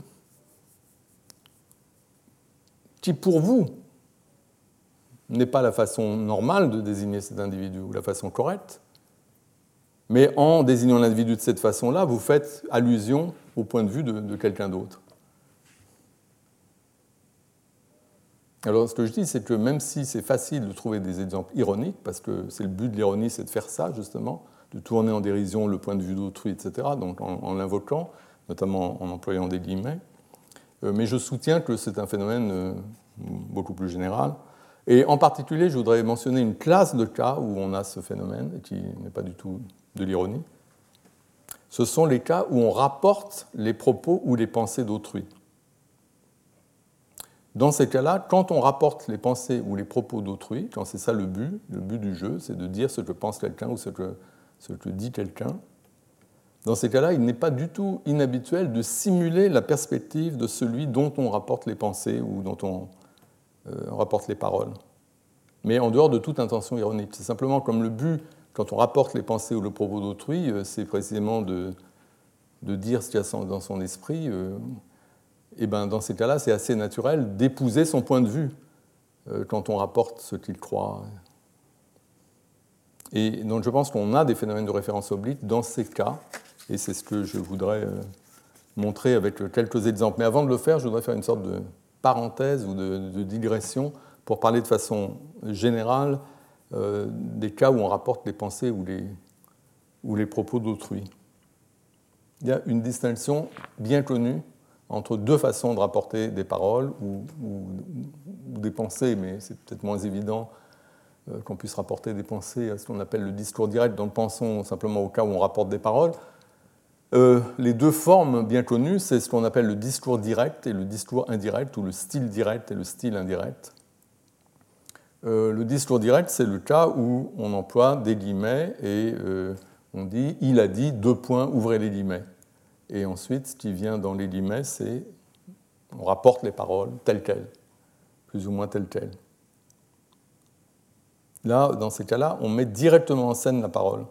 qui, pour vous, n'est pas la façon normale de désigner cet individu ou la façon correcte, mais en désignant l'individu de cette façon-là, vous faites allusion au point de vue de quelqu'un d'autre. Alors ce que je dis, c'est que même si c'est facile de trouver des exemples ironiques, parce que c'est le but de l'ironie, c'est de faire ça justement, de tourner en dérision le point de vue d'autrui, etc., donc en, l'invoquant, notamment en employant des guillemets, euh, mais je soutiens que c'est un phénomène euh, beaucoup plus général. Et en particulier, je voudrais mentionner une classe de cas où on a ce phénomène, et qui n'est pas du tout de l'ironie. Ce sont les cas où on rapporte les propos ou les pensées d'autrui. Dans ces cas-là, quand on rapporte les pensées ou les propos d'autrui, quand c'est ça le but, le but du jeu, c'est de dire ce que pense quelqu'un ou ce que, ce que dit quelqu'un, dans ces cas-là, il n'est pas du tout inhabituel de simuler la perspective de celui dont on rapporte les pensées ou dont on euh, rapporte les paroles. Mais en dehors de toute intention ironique. C'est simplement comme le but, quand on rapporte les pensées ou le propos d'autrui, euh, c'est précisément de, de, dire ce qu'il y a dans son esprit. Euh, et ben, dans ces cas-là, c'est assez naturel d'épouser son point de vue quand on rapporte ce qu'il croit. Et donc je pense qu'on a des phénomènes de référence oblique dans ces cas, et c'est ce que je voudrais euh, montrer avec quelques exemples. Mais avant de le faire, je voudrais faire une sorte de parenthèse ou de, digression pour parler de façon générale euh, des cas où on rapporte les pensées ou les, propos d'autrui. Il y a une distinction bien connue entre deux façons de rapporter des paroles ou, des pensées, mais c'est peut-être moins évident euh, qu'on puisse rapporter des pensées à ce qu'on appelle le discours direct, donc pensons simplement au cas où on rapporte des paroles. Euh, les deux formes bien connues, c'est ce qu'on appelle le discours direct et le discours indirect, ou le style direct et le style indirect. Euh, le discours direct, c'est le cas où on emploie des guillemets et on dit il a dit deux points, ouvrez les guillemets. Et ensuite, ce qui vient dans les guillemets, c'est on rapporte les paroles telles quelles, plus ou moins telles quelles. Là, dans ces cas-là, on met directement en scène la parole.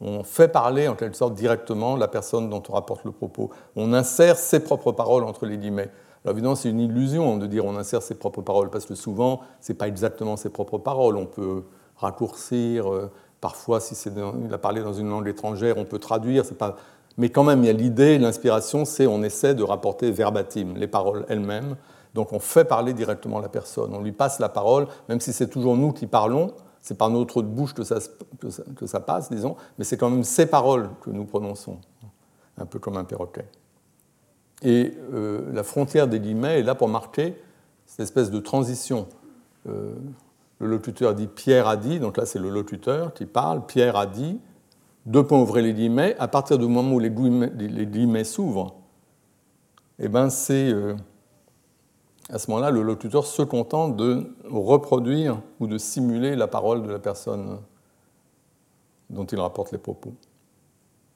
On fait parler en quelque sorte directement la personne dont on rapporte le propos. On insère ses propres paroles entre les guillemets. Alors évidemment, c'est une illusion de dire on insère ses propres paroles, parce que souvent, ce n'est pas exactement ses propres paroles. On peut raccourcir, euh, parfois, si c'est il a parlé dans une langue étrangère, on peut traduire. Mais quand même, il y a l'idée, l'inspiration, c'est on essaie de rapporter verbatim les paroles elles-mêmes. Donc on fait parler directement la personne, on lui passe la parole, même si c'est toujours nous qui parlons, c'est par notre bouche que ça, que ça, passe, disons, mais c'est quand même ces paroles que nous prononçons, un peu comme un perroquet. Et euh, la frontière des guillemets est là pour marquer cette espèce de transition. Euh, le locuteur dit Pierre a dit, donc là c'est le locuteur qui parle, Pierre a dit, deux points ouvrez les guillemets, à partir du moment où les guillemets, s'ouvrent, eh ben c'est euh, à ce moment-là le locuteur se contente de reproduire ou de simuler la parole de la personne dont il rapporte les propos.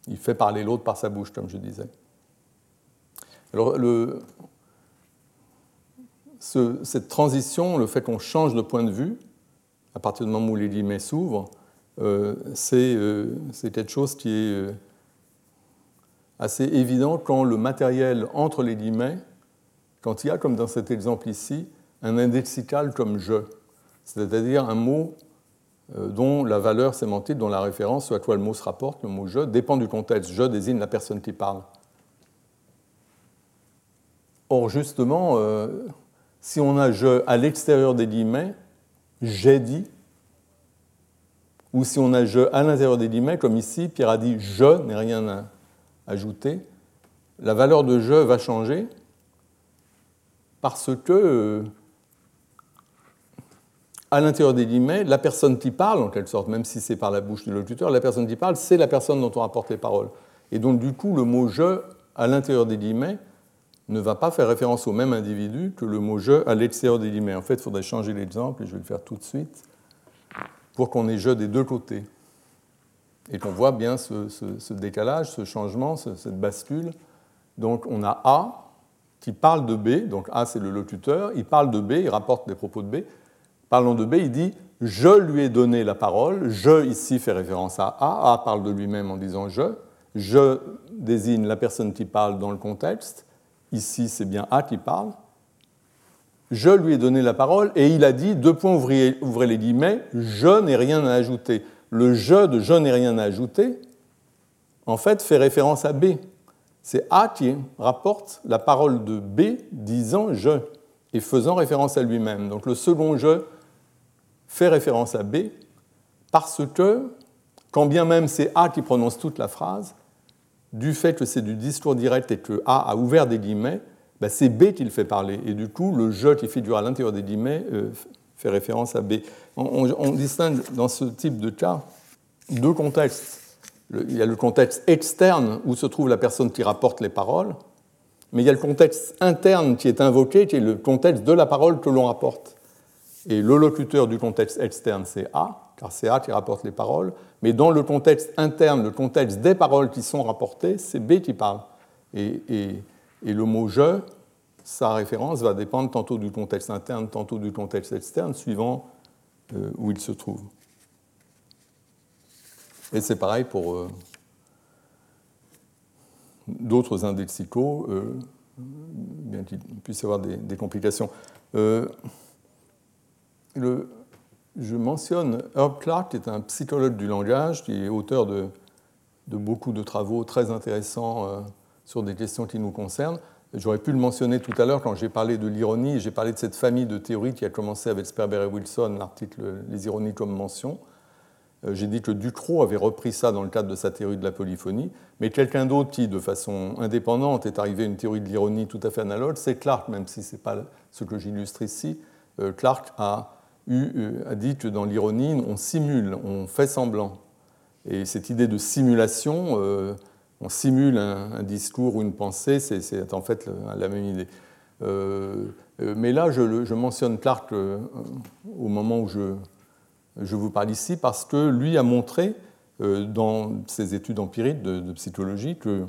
Il fait parler l'autre par sa bouche, comme je disais. Alors, cette transition, le fait qu'on change de point de vue, à partir du moment où les guillemets s'ouvrent, euh, euh, c'est quelque chose qui est euh, assez évident quand le matériel entre les guillemets, quand il y a, comme dans cet exemple ici, un indexical comme je, c'est-à-dire un mot dont la valeur sémantique, dont la référence, soit à quoi le mot se rapporte, le mot je, dépend du contexte. Je désigne la personne qui parle. Or, justement, si on a je à l'extérieur des guillemets, j'ai dit, ou si on a je à l'intérieur des guillemets, comme ici, Pierre a dit je n'ai rien à ajouter, la valeur de je va changer parce que, euh, à l'intérieur des guillemets, la personne qui parle, en quelque sorte, même si c'est par la bouche du locuteur, la personne qui parle, c'est la personne dont on rapporte les paroles. Et donc, du coup, le mot je à l'intérieur des guillemets ne va pas faire référence au même individu que le mot je à l'extérieur des guillemets. En fait, il faudrait changer l'exemple, et je vais le faire tout de suite, pour qu'on ait je des deux côtés. Et qu'on voit bien ce, décalage, ce changement, cette bascule. Donc on a A qui parle de B, donc A c'est le locuteur, il parle de B, il rapporte des propos de B. Parlant de B, il dit Je lui ai donné la parole, je ici fait référence à A, A parle de lui-même en disant je, je désigne la personne qui parle dans le contexte, ici c'est bien A qui parle, je lui ai donné la parole et il a dit, deux points ouvrez, les guillemets, je n'ai rien à ajouter. Le je de je n'ai rien à ajouter, en fait, fait référence à B. C'est A qui rapporte la parole de B disant je et faisant référence à lui-même. Donc le second je fait référence à B parce que, quand bien même c'est A qui prononce toute la phrase, du fait que c'est du discours direct et que A a ouvert des guillemets, bah, c'est B qui le fait parler. Et du coup, le je qui figure à l'intérieur des guillemets euh, fait référence à B. On, distingue dans ce type de cas deux contextes. Il y a le contexte externe où se trouve la personne qui rapporte les paroles, mais il y a le contexte interne qui est invoqué, qui est le contexte de la parole que l'on rapporte. Et le locuteur du contexte externe, c'est A, car c'est A qui rapporte les paroles, mais dans le contexte interne, le contexte des paroles qui sont rapportées, c'est B qui parle. Et, le mot je, sa référence va dépendre tantôt du contexte interne, tantôt du contexte externe, suivant euh, où il se trouve. Et c'est pareil pour euh, d'autres indexicaux, euh, bien qu'il puisse y avoir des, complications. le, je mentionne Herb Clark, qui est un psychologue du langage, qui est auteur de, beaucoup de travaux très intéressants euh, sur des questions qui nous concernent. J'aurais pu le mentionner tout à l'heure quand j'ai parlé de l'ironie, j'ai parlé de cette famille de théories qui a commencé avec Sperber et Wilson, l'article Les ironies comme mention. Euh, j'ai dit que Ducrot avait repris ça dans le cadre de sa théorie de la polyphonie, mais quelqu'un d'autre qui, de façon indépendante, est arrivé à une théorie de l'ironie tout à fait analogue, c'est Clark, même si ce n'est pas ce que j'illustre ici. Euh, Clark a euh, a dit que dans l'ironie, on simule, on fait semblant. Et cette idée de simulation, on simule un, discours ou une pensée, c'est en fait la même idée. Mais là, je, mentionne Clark au moment où je, je, vous parle ici, parce que lui a montré, dans ses études empiriques de, psychologie, que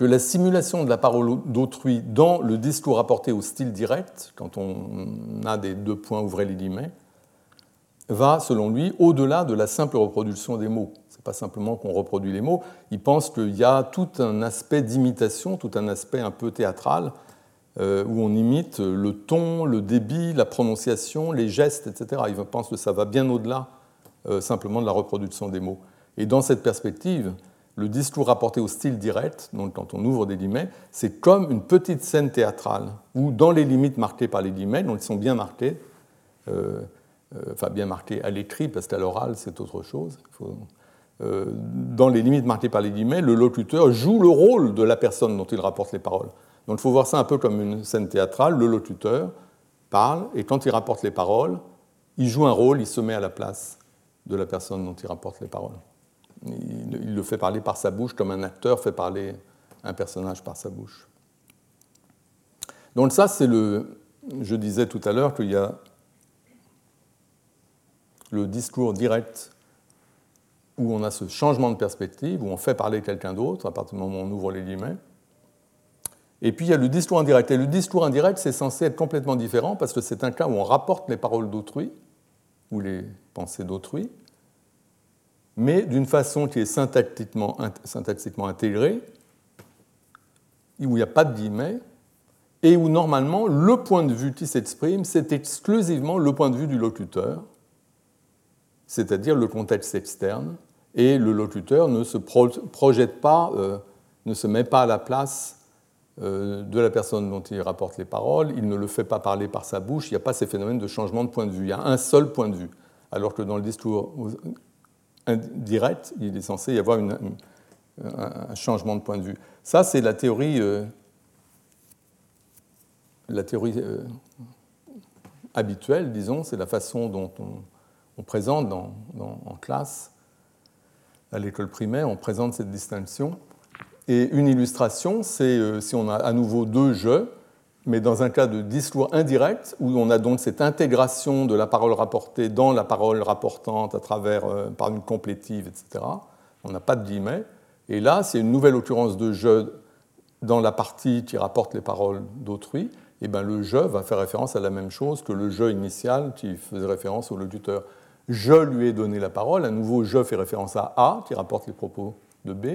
que la simulation de la parole d'autrui dans le discours apporté au style direct, quand on a des deux points ouvrés les guillemets, va, selon lui, au-delà de la simple reproduction des mots. Ce n'est pas simplement qu'on reproduit les mots, il pense qu'il y a tout un aspect d'imitation, tout un aspect un peu théâtral, euh, où on imite le ton, le débit, la prononciation, les gestes, etc. Il pense que ça va bien au-delà euh, simplement de la reproduction des mots. Et dans cette perspective, le discours rapporté au style direct, donc quand on ouvre des guillemets, c'est comme une petite scène théâtrale, où dans les limites marquées par les guillemets, donc ils sont bien marqués, euh, euh, enfin bien marqués à l'écrit, parce qu'à l'oral c'est autre chose, euh, dans les limites marquées par les guillemets, le locuteur joue le rôle de la personne dont il rapporte les paroles. Donc il faut voir ça un peu comme une scène théâtrale, le locuteur parle, et quand il rapporte les paroles, il joue un rôle, il se met à la place de la personne dont il rapporte les paroles. Il, le fait parler par sa bouche comme un acteur fait parler un personnage par sa bouche. Donc ça, c'est le... Je disais tout à l'heure qu'il y a le discours direct où on a ce changement de perspective, où on fait parler quelqu'un d'autre à partir du moment où on ouvre les guillemets. Et puis il y a le discours indirect. Et le discours indirect, c'est censé être complètement différent parce que c'est un cas où on rapporte les paroles d'autrui ou les pensées d'autrui, mais d'une façon qui est syntaxiquement, intégrée, où il n'y a pas de guillemets, et où normalement le point de vue qui s'exprime, c'est exclusivement le point de vue du locuteur, c'est-à-dire le contexte externe, et le locuteur ne se projette pas, euh, ne se met pas à la place de la personne dont il rapporte les paroles, il ne le fait pas parler par sa bouche, il n'y a pas ces phénomènes de changement de point de vue, il y a un seul point de vue, alors que dans le discours indirect, il est censé y avoir un changement de point de vue. Ça, c'est la théorie, euh, euh, habituelle, disons, c'est la façon dont on, présente en classe, à l'école primaire, on présente cette distinction. Et une illustration, c'est euh, si on a à nouveau deux jeux, mais dans un cas de discours indirect, où on a donc cette intégration de la parole rapportée dans la parole rapportante à travers, euh, par une complétive, etc. On n'a pas de guillemets. Et là, c'est une nouvelle occurrence de je dans la partie qui rapporte les paroles d'autrui. Et bien le je va faire référence à la même chose que le je initial qui faisait référence au locuteur. Je lui ai donné la parole. À nouveau, je fait référence à A qui rapporte les propos de B.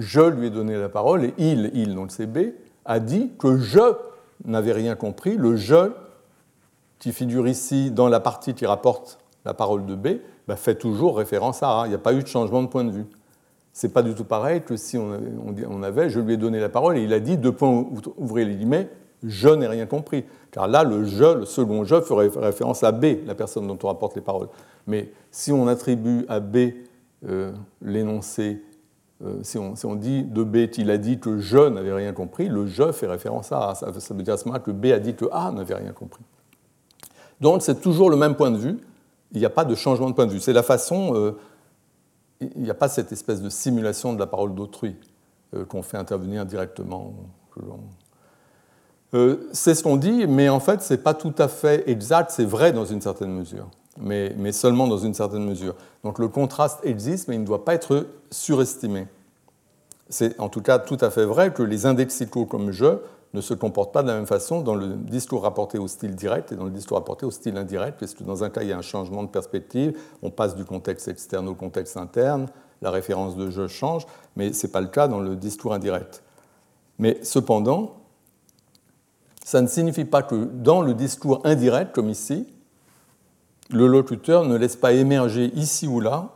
Je lui ai donné la parole et il, il, donc c'est B, a dit que je n'avait rien compris, le je qui figure ici dans la partie qui rapporte la parole de B bah, fait toujours référence à A. Il n'y a pas eu de changement de point de vue. C'est pas du tout pareil que si on avait, je lui ai donné la parole et il a dit, deux points, ouvrez les guillemets, je n'ai rien compris. Car là, le je, le second je, ferait référence à B, la personne dont on rapporte les paroles. Mais si on attribue à B euh, l'énoncé euh, si, on, dit de B, il a dit que je n'avais rien compris, le je fait référence à A. Ça, veut dire à ce moment que B a dit que A n'avait rien compris. Donc c'est toujours le même point de vue, il n'y a pas de changement de point de vue. C'est la façon, euh, il n'y a pas cette espèce de simulation de la parole d'autrui euh, qu'on fait intervenir directement. c'est ce qu'on dit, mais en fait, ce n'est pas tout à fait exact, c'est vrai dans une certaine mesure mais, seulement dans une certaine mesure. Donc le contraste existe, mais il ne doit pas être surestimé. C'est en tout cas tout à fait vrai que les indexicaux comme je ne se comportent pas de la même façon dans le discours rapporté au style direct et dans le discours rapporté au style indirect, puisque dans un cas, il y a un changement de perspective, on passe du contexte externe au contexte interne, la référence de je change, mais ce n'est pas le cas dans le discours indirect. Mais cependant, ça ne signifie pas que dans le discours indirect, comme ici, le locuteur ne laisse pas émerger ici ou là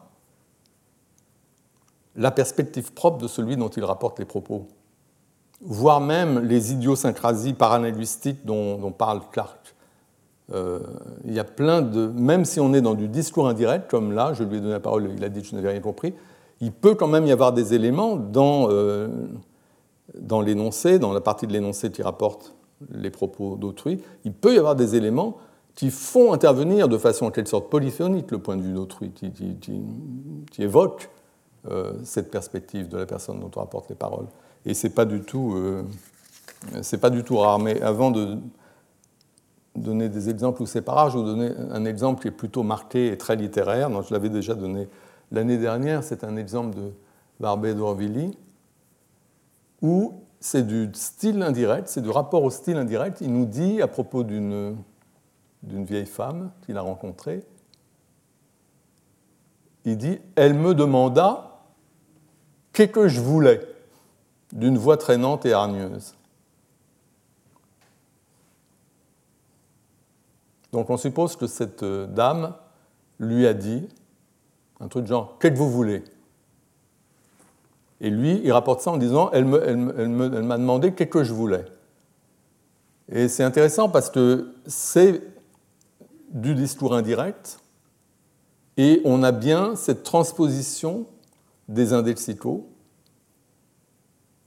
la perspective propre de celui dont il rapporte les propos, voire même les idiosyncrasies paralinguistiques dont, dont parle Clark. Euh, il y a plein de. Même si on est dans du discours indirect, comme là, je lui ai donné la parole, il a dit que je n'avais rien compris, il peut quand même y avoir des éléments dans, euh, dans l'énoncé, dans la partie de l'énoncé qui rapporte les propos d'autrui, il peut y avoir des éléments qui font intervenir de façon en quelque sorte polyphonique le point de vue d'autrui, qui, qui, évoque euh, cette perspective de la personne dont on rapporte les paroles. Et c'est pas euh, pas du tout rare. Mais avant de donner des exemples où c'est pas rare, je vais vous donner un exemple qui est plutôt marqué et très littéraire. je l'avais déjà donné l'année dernière. C'est un exemple de Barbé d'Orvilly où c'est du style indirect, c'est du rapport au style indirect. Il nous dit à propos d'une d'une vieille femme qu'il a rencontrée. Il dit Elle me demanda qu'est-ce que je voulais d'une voix traînante et hargneuse? Donc on suppose que cette euh, dame lui a dit un truc de genre Qu'est-ce que vous voulez? Et lui, il rapporte ça en disant Elle m'a demandé qu'est-ce que je voulais? Et c'est intéressant parce que c'est du discours indirect et on a bien cette transposition des indexicaux,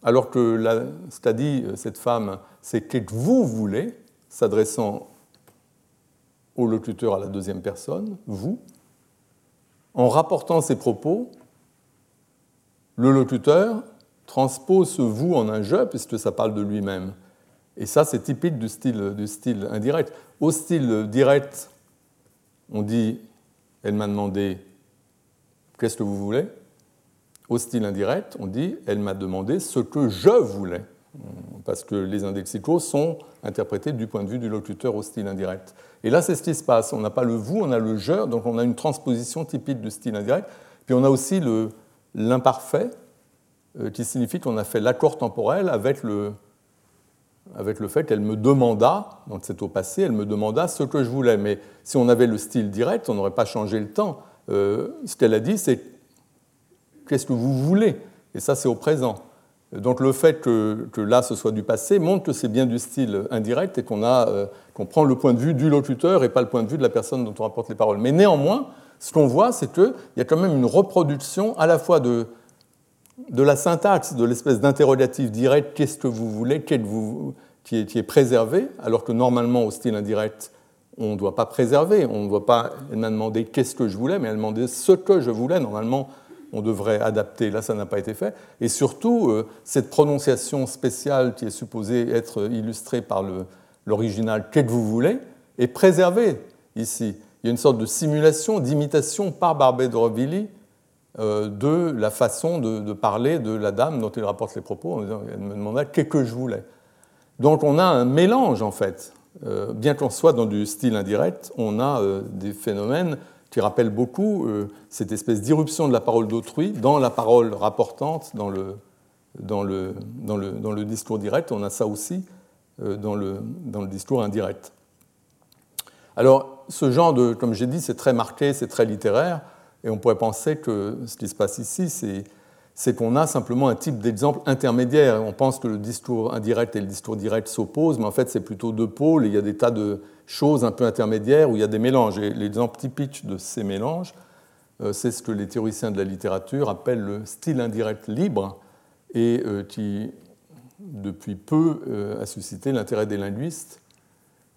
alors que ce qu'a dit euh, cette femme, c'est que vous voulez, s'adressant au locuteur à la deuxième personne, vous, en rapportant ces propos, le locuteur transpose ce vous en un je, puisque ça parle de lui-même. Et ça, c'est typique du style, du style indirect. Au style direct, on dit elle m'a demandé qu'est-ce que vous voulez? Au style indirect, on dit elle m'a demandé ce que je voulais. Parce que les indexicaux sont interprétés du point de vue du locuteur au style indirect. Et là, c'est ce qui se passe. On n'a pas le vous, on a le je, donc on a une transposition typique du style indirect. Puis on a aussi l'imparfait, euh, qui signifie qu'on a fait l'accord temporel avec le, avec le fait qu'elle me demanda, donc c'est au passé, elle me demanda ce que je voulais. Mais si on avait le style direct, on n'aurait pas changé le temps. Euh, ce qu'elle a dit, c'est qu'est-ce que vous voulez? Et ça, c'est au présent. Donc le fait que, là, ce soit du passé montre que c'est bien du style indirect et qu'on euh, qu'on prend le point de vue du locuteur et pas le point de vue de la personne dont on rapporte les paroles. Mais néanmoins, ce qu'on voit, c'est qu'il y a quand même une reproduction à la fois de, de la syntaxe, de l'espèce d'interrogatif direct, qu'est-ce que vous voulez, qui est, qui est, préservé, alors que normalement au style indirect, on ne doit pas préserver, on ne doit pas, elle m'a demandé qu'est-ce que je voulais, mais elle m'a demandé ce que je voulais. Normalement, on devrait adapter, là ça n'a pas été fait. Et surtout, euh, cette prononciation spéciale qui est supposée être illustrée par l'original qu'est-ce que vous voulez, est préservée ici. Il y a une sorte de simulation, d'imitation par Barbet de de la façon de, parler de la dame dont il rapporte les propos. Elle me demanda qu'est-ce que je voulais? Donc on a un mélange en fait. Euh, bien qu'on soit dans du style indirect, on a euh, des phénomènes qui rappellent beaucoup cette espèce d'irruption de la parole d'autrui dans la parole rapportante, dans le, dans le, dans le, dans le discours direct. On a ça aussi dans le, dans le discours indirect. Alors, ce genre de, comme j'ai dit, c'est très marqué, c'est très littéraire. Et on pourrait penser que ce qui se passe ici, c'est qu'on a simplement un type d'exemple intermédiaire. On pense que le discours indirect et le discours direct s'opposent, mais en fait, c'est plutôt deux pôles. il y a des tas de choses un peu intermédiaires où il y a des mélanges. Et l'exemple typique de ces mélanges, euh, c'est ce que les théoriciens de la littérature appellent le style indirect libre, et euh, qui, depuis peu, euh, a suscité l'intérêt des linguistes.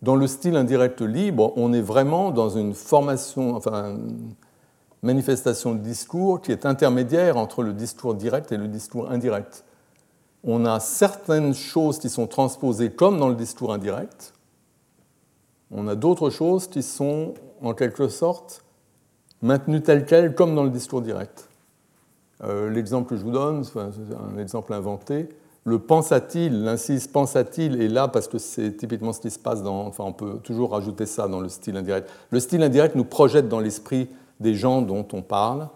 Dans le style indirect libre, on est vraiment dans une formation, enfin, manifestation de discours qui est intermédiaire entre le discours direct et le discours indirect. On a certaines choses qui sont transposées comme dans le discours indirect. On a d'autres choses qui sont en quelque sorte maintenues telles quelles comme dans le discours direct. Euh, l'exemple que je vous donne, c'est un exemple inventé. Le pensa-t-il, l'incise pensa-t-il est là parce que c'est typiquement ce qui se passe dans. Enfin, on peut toujours rajouter ça dans le style indirect. Le style indirect nous projette dans l'esprit des gens dont on parle,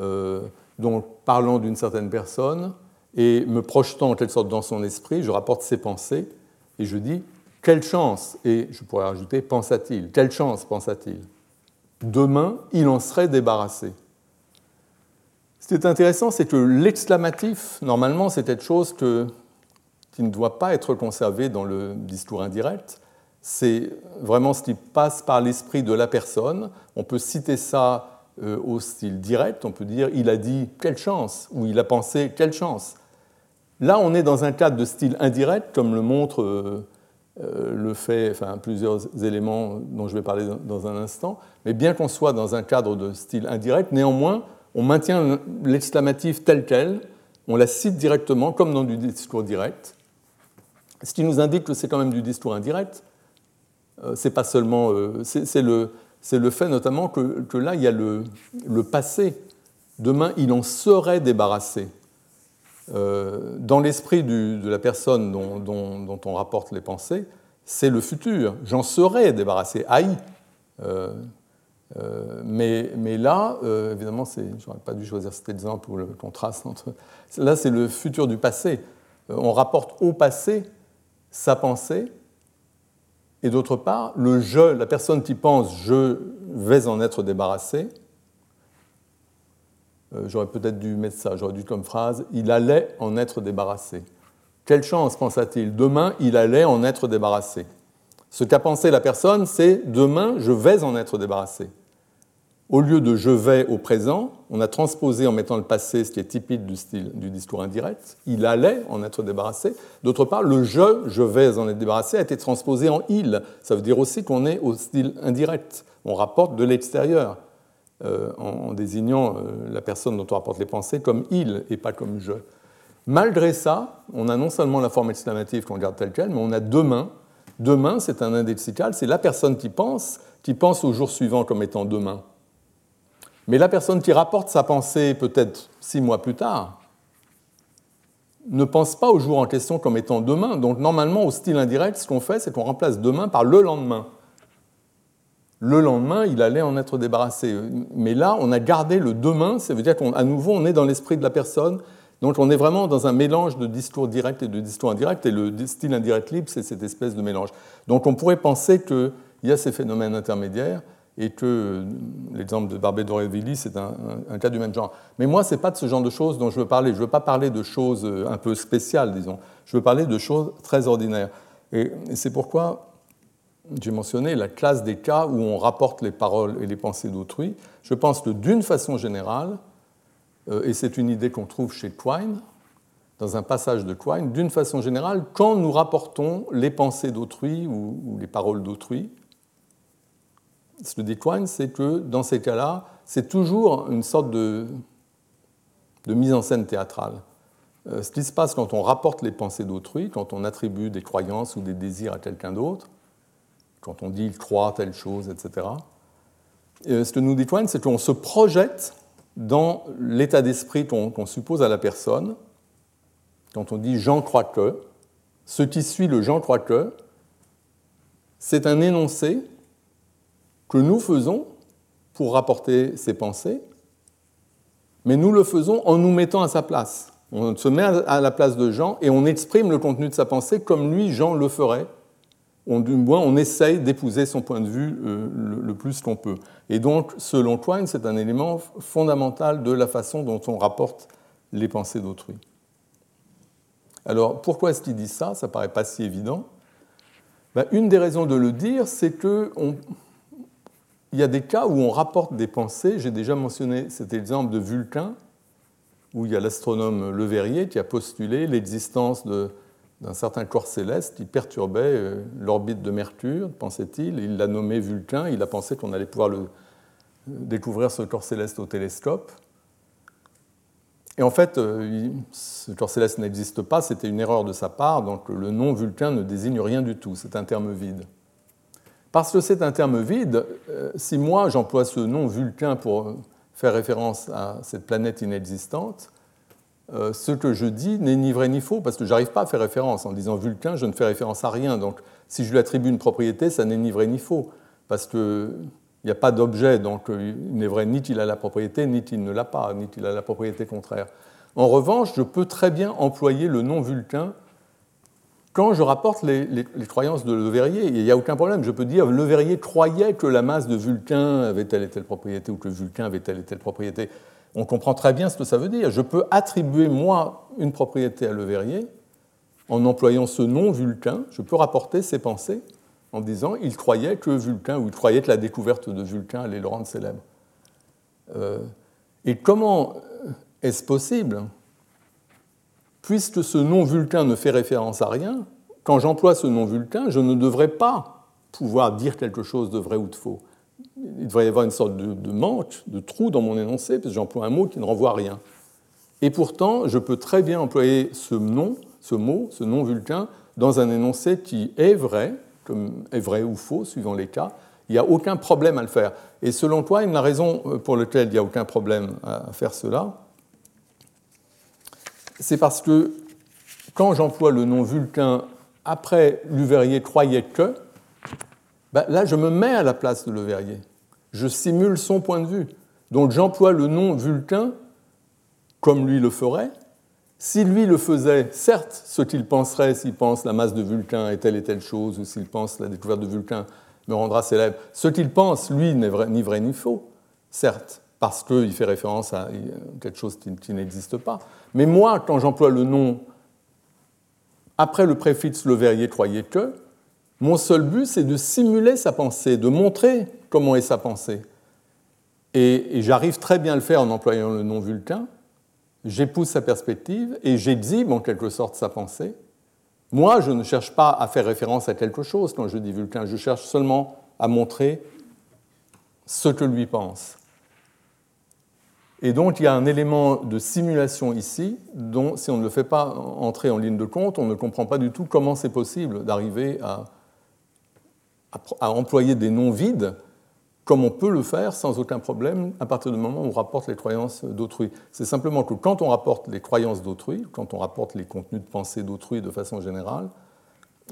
euh, dont parlant d'une certaine personne, et me projetant en quelque sorte dans son esprit, je rapporte ses pensées, et je dis quelle chance, et je pourrais rajouter pensa-t-il, quelle chance pensa-t-il? Demain, il en serait débarrassé. Ce qui est intéressant, c'est que l'exclamatif, normalement, c'est quelque chose qui ne doit pas être conservé dans le discours indirect, c'est vraiment ce qui passe par l'esprit de la personne. On peut citer ça euh, au style direct, on peut dire il a dit quelle chance ou il a pensé quelle chance. Là, on est dans un cadre de style indirect, comme le montre euh, euh, le fait, enfin plusieurs éléments dont je vais parler dans un instant. Mais bien qu'on soit dans un cadre de style indirect, néanmoins, on maintient l'exclamatif tel quel, on la cite directement, comme dans du discours direct. Ce qui nous indique que c'est quand même du discours indirect, c'est pas seulement. Euh, c'est le, le, fait notamment que, que, là, il y a le, le, passé. Demain, il en serait débarrassé. Euh, dans l'esprit de la personne dont, dont, on rapporte les pensées, c'est le futur. J'en serais débarrassé. Aïe mais, mais, là, évidemment, je n'aurais pas dû choisir cet exemple pour le contraste entre. Là, c'est le futur du passé. on rapporte au passé sa pensée, et d'autre part, le je, la personne qui pense je vais en être débarrassé, euh, j'aurais peut-être dû mettre ça, j'aurais dû comme phrase, il allait en être débarrassé. Quelle chance, pensa-t-il, demain il allait en être débarrassé. Ce qu'a pensé la personne, c'est demain je vais en être débarrassé. Au lieu de je vais au présent, on a transposé en mettant le passé, ce qui est typique du style du discours indirect. Il allait en être débarrassé. D'autre part, le je, je vais en être débarrassé, a été transposé en il. Ça veut dire aussi qu'on est au style indirect. On rapporte de l'extérieur euh, en, désignant euh, la personne dont on rapporte les pensées comme il et pas comme je. Malgré ça, on a non seulement la forme exclamative qu'on garde telle quelle, mais on a demain. Demain, c'est un indécical, c'est la personne qui pense, qui pense au jour suivant comme étant demain. Mais la personne qui rapporte sa pensée peut-être six mois plus tard ne pense pas au jour en question comme étant demain. Donc normalement, au style indirect, ce qu'on fait, c'est qu'on remplace demain par le lendemain. Le lendemain, il allait en être débarrassé. Mais là, on a gardé le demain, ça veut dire qu'à nouveau, on est dans l'esprit de la personne. Donc on est vraiment dans un mélange de discours direct et de discours indirect, et le style indirect libre, c'est cette espèce de mélange. Donc on pourrait penser qu'il y a ces phénomènes intermédiaires, et que l'exemple de Barbé-Dorévilly, c'est un, cas du même genre. Mais moi, ce n'est pas de ce genre de choses dont je veux parler. Je ne veux pas parler de choses euh, un peu spéciales, disons. Je veux parler de choses très ordinaires. Et c'est pourquoi j'ai mentionné la classe des cas où on rapporte les paroles et les pensées d'autrui. Je pense que d'une façon générale, euh, et c'est une idée qu'on trouve chez Quine, dans un passage de Quine, d'une façon générale, quand nous rapportons les pensées d'autrui ou les paroles d'autrui, que dit c'est que dans ces cas-là, c'est toujours une sorte de, mise en scène théâtrale. Euh, ce qui se passe quand on rapporte les pensées d'autrui, quand on attribue des croyances ou des désirs à quelqu'un d'autre, quand on dit il croit telle chose, etc. Euh, ce que nous dit c'est qu'on se projette dans l'état d'esprit qu'on suppose à la personne. Quand on dit j'en crois que, ce qui suit le j'en crois que, c'est un énoncé que nous faisons pour rapporter ses pensées, mais nous le faisons en nous mettant à sa place. On se met à la place de Jean et on exprime le contenu de sa pensée comme lui, Jean, le ferait. On, du moins, on essaye d'épouser son point de vue euh, le, plus qu'on peut. Et donc, selon Twain, c'est un élément fondamental de la façon dont on rapporte les pensées d'autrui. Alors, pourquoi est-ce qu'il dit ça? Ça paraît pas si évident. Ben, une des raisons de le dire, c'est que on, il y a des cas où on rapporte des pensées. J'ai déjà mentionné cet exemple de Vulcain, où il y a l'astronome Le Verrier qui a postulé l'existence d'un certain corps céleste qui perturbait euh, l'orbite de Mercure, pensait-il. Il l'a nommé Vulcain. Il a pensé qu'on allait pouvoir euh, découvrir ce corps céleste au télescope. Et en fait, euh, ce corps céleste n'existe pas, c'était une erreur de sa part, donc le nom Vulcain ne désigne rien du tout, c'est un terme vide. Parce que c'est un terme vide, euh, si moi j'emploie ce nom Vulcain pour faire référence à cette planète inexistante, euh, ce que je dis n'est ni vrai ni faux, parce que je n'arrive pas à faire référence. En disant Vulcain, je ne fais référence à rien. Donc si je lui attribue une propriété, ça n'est ni vrai ni faux, parce qu'il n'y a pas d'objet, donc euh, il n'est vrai ni qu'il a la propriété, ni qu'il ne l'a pas, ni qu'il a la propriété contraire. En revanche, je peux très bien employer le nom Vulcain quand je rapporte les, croyances de Le Verrier, il n'y a aucun problème. Je peux dire Le Verrier croyait que la masse de Vulcain avait telle et telle propriété ou que Vulcain avait telle et telle propriété. On comprend très bien ce que ça veut dire. Je peux attribuer, moi, une propriété à Le Verrier en employant ce nom Vulcain. Je peux rapporter ses pensées en disant il croyait que Vulcain, ou il croyait que la découverte de Vulcain allait le rendre célèbre. Euh, et comment est-ce possible puisque ce nom vulcain ne fait référence à rien, quand j'emploie ce nom vulcain, je ne devrais pas pouvoir dire quelque chose de vrai ou de faux. Il devrait y avoir une sorte de, manque, de trou dans mon énoncé, parce que j'emploie un mot qui ne renvoie à rien. Et pourtant, je peux très bien employer ce nom, ce mot, ce nom vulcain, dans un énoncé qui est vrai, comme est vrai ou faux, suivant les cas. Il n'y a aucun problème à le faire. Et selon toi, la raison pour laquelle il n'y a aucun problème à faire cela, c'est parce que quand j'emploie le nom Vulcain après Leverrier croyait que, ben là je me mets à la place de Leverrier. Je simule son point de vue. Donc j'emploie le nom Vulcain comme lui le ferait. Si lui le faisait, certes, ce qu'il penserait s'il pense la masse de Vulcain est telle et telle chose, ou s'il pense la découverte de Vulcain me rendra célèbre, ce qu'il pense, lui, n'est ni vrai ni faux, certes parce qu'il fait référence à quelque chose qui, n'existe pas. Mais moi, quand j'emploie le nom après le préfixe le verrier croyez que, mon seul but, c'est de simuler sa pensée, de montrer comment est sa pensée. Et, et j'arrive très bien à le faire en employant le nom vulcain. J'épouse sa perspective et j'exhibe en quelque sorte sa pensée. Moi, je ne cherche pas à faire référence à quelque chose quand je dis vulcain, je cherche seulement à montrer ce que lui pense. Et donc il y a un élément de simulation ici dont si on ne le fait pas entrer en ligne de compte, on ne comprend pas du tout comment c'est possible d'arriver à, à, employer des noms vides comme on peut le faire sans aucun problème à partir du moment où on rapporte les croyances d'autrui. C'est simplement que quand on rapporte les croyances d'autrui, quand on rapporte les contenus de pensée d'autrui de façon générale,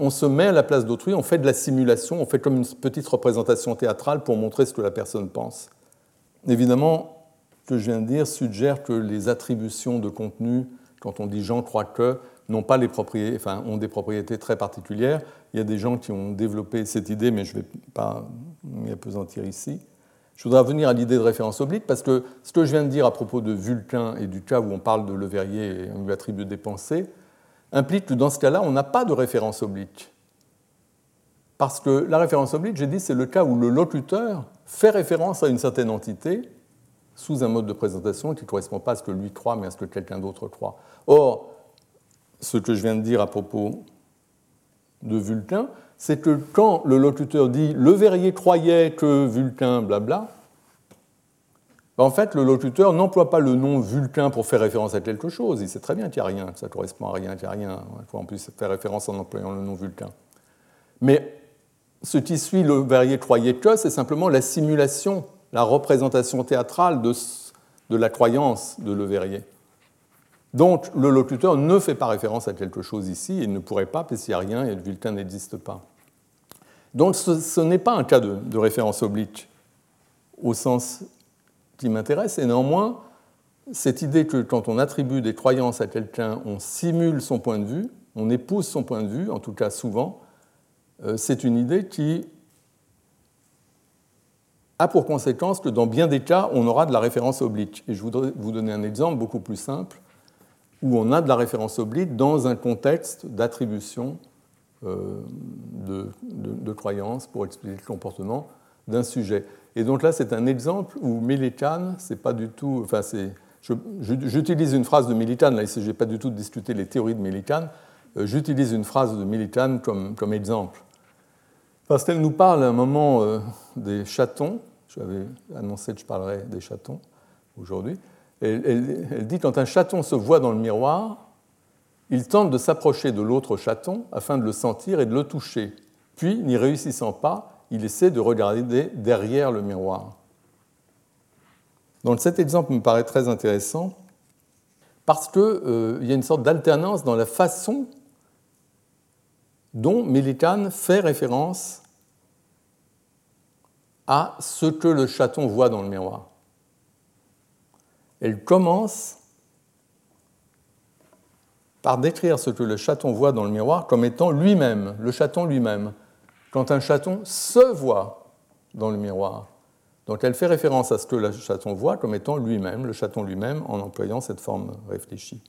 on se met à la place d'autrui, on fait de la simulation, on fait comme une petite représentation théâtrale pour montrer ce que la personne pense. Évidemment, que je viens de dire suggère que les attributions de contenu, quand on dit Jean croit que, n'ont pas les propriétés, ont des propriétés très particulières. Il y a des gens qui ont développé cette idée, mais je ne vais pas m'y apesantir ici. Je voudrais revenir à l'idée de référence oblique, parce que ce que je viens de dire à propos de Vulcain et du cas où on parle de Leverrier et on lui attribue des pensées, implique que dans ce cas-là, on n'a pas de référence oblique. Parce que la référence oblique, j'ai dit, c'est le cas où le locuteur fait référence à une certaine entité sous un mode de présentation qui ne correspond pas à ce que lui croit, mais à ce que quelqu'un d'autre croit. Or, ce que je viens de dire à propos de Vulcain, c'est que quand le locuteur dit le verrier croyait que Vulcain, blabla, ben, en fait, le locuteur n'emploie pas le nom Vulcain pour faire référence à quelque chose. Il sait très bien qu'il n'y a rien, que ça correspond à rien, qu'il n'y a rien. Il faut en plus faire référence en employant le nom Vulcain. Mais ce qui suit le verrier croyait que, c'est simplement la simulation, la représentation théâtrale de, la croyance de Le Verrier. Donc le locuteur ne fait pas référence à quelque chose ici, il ne pourrait pas, puisqu'il n'y a rien et le Vulcain n'existe pas. Donc ce, n'est pas un cas de, référence oblique au sens qui m'intéresse, et néanmoins, cette idée que quand on attribue des croyances à quelqu'un, on simule son point de vue, on épouse son point de vue, en tout cas souvent, euh, c'est une idée qui a pour conséquence que dans bien des cas, on aura de la référence oblique. Et je voudrais vous donner un exemple beaucoup plus simple où on a de la référence oblique dans un contexte d'attribution euh, de, croyances pour expliquer le comportement d'un sujet. Et donc là, c'est un exemple où Millikan, c'est pas du tout. Enfin. J'utilise une phrase de Millikan, là, il ne s'agit pas du tout de discuter les théories de Millikan, euh, j'utilise une phrase de Millikan comme, comme exemple. Parce qu'elle nous parle à un moment euh, des chatons, j'avais annoncé que je parlerais des chatons aujourd'hui, elle, dit quand un chaton se voit dans le miroir, il tente de s'approcher de l'autre chaton afin de le sentir et de le toucher. Puis, n'y réussissant pas, il essaie de regarder derrière le miroir. Donc cet exemple me paraît très intéressant parce qu'il euh, y a une sorte d'alternance dans la façon dont Millikan fait référence à ce que le chaton voit dans le miroir elle commence par décrire ce que le chaton voit dans le miroir comme étant lui-même, le chaton lui-même, quand un chaton se voit dans le miroir. Donc elle fait référence à ce que le chaton voit comme étant lui-même, le chaton lui-même, en employant cette forme réfléchie.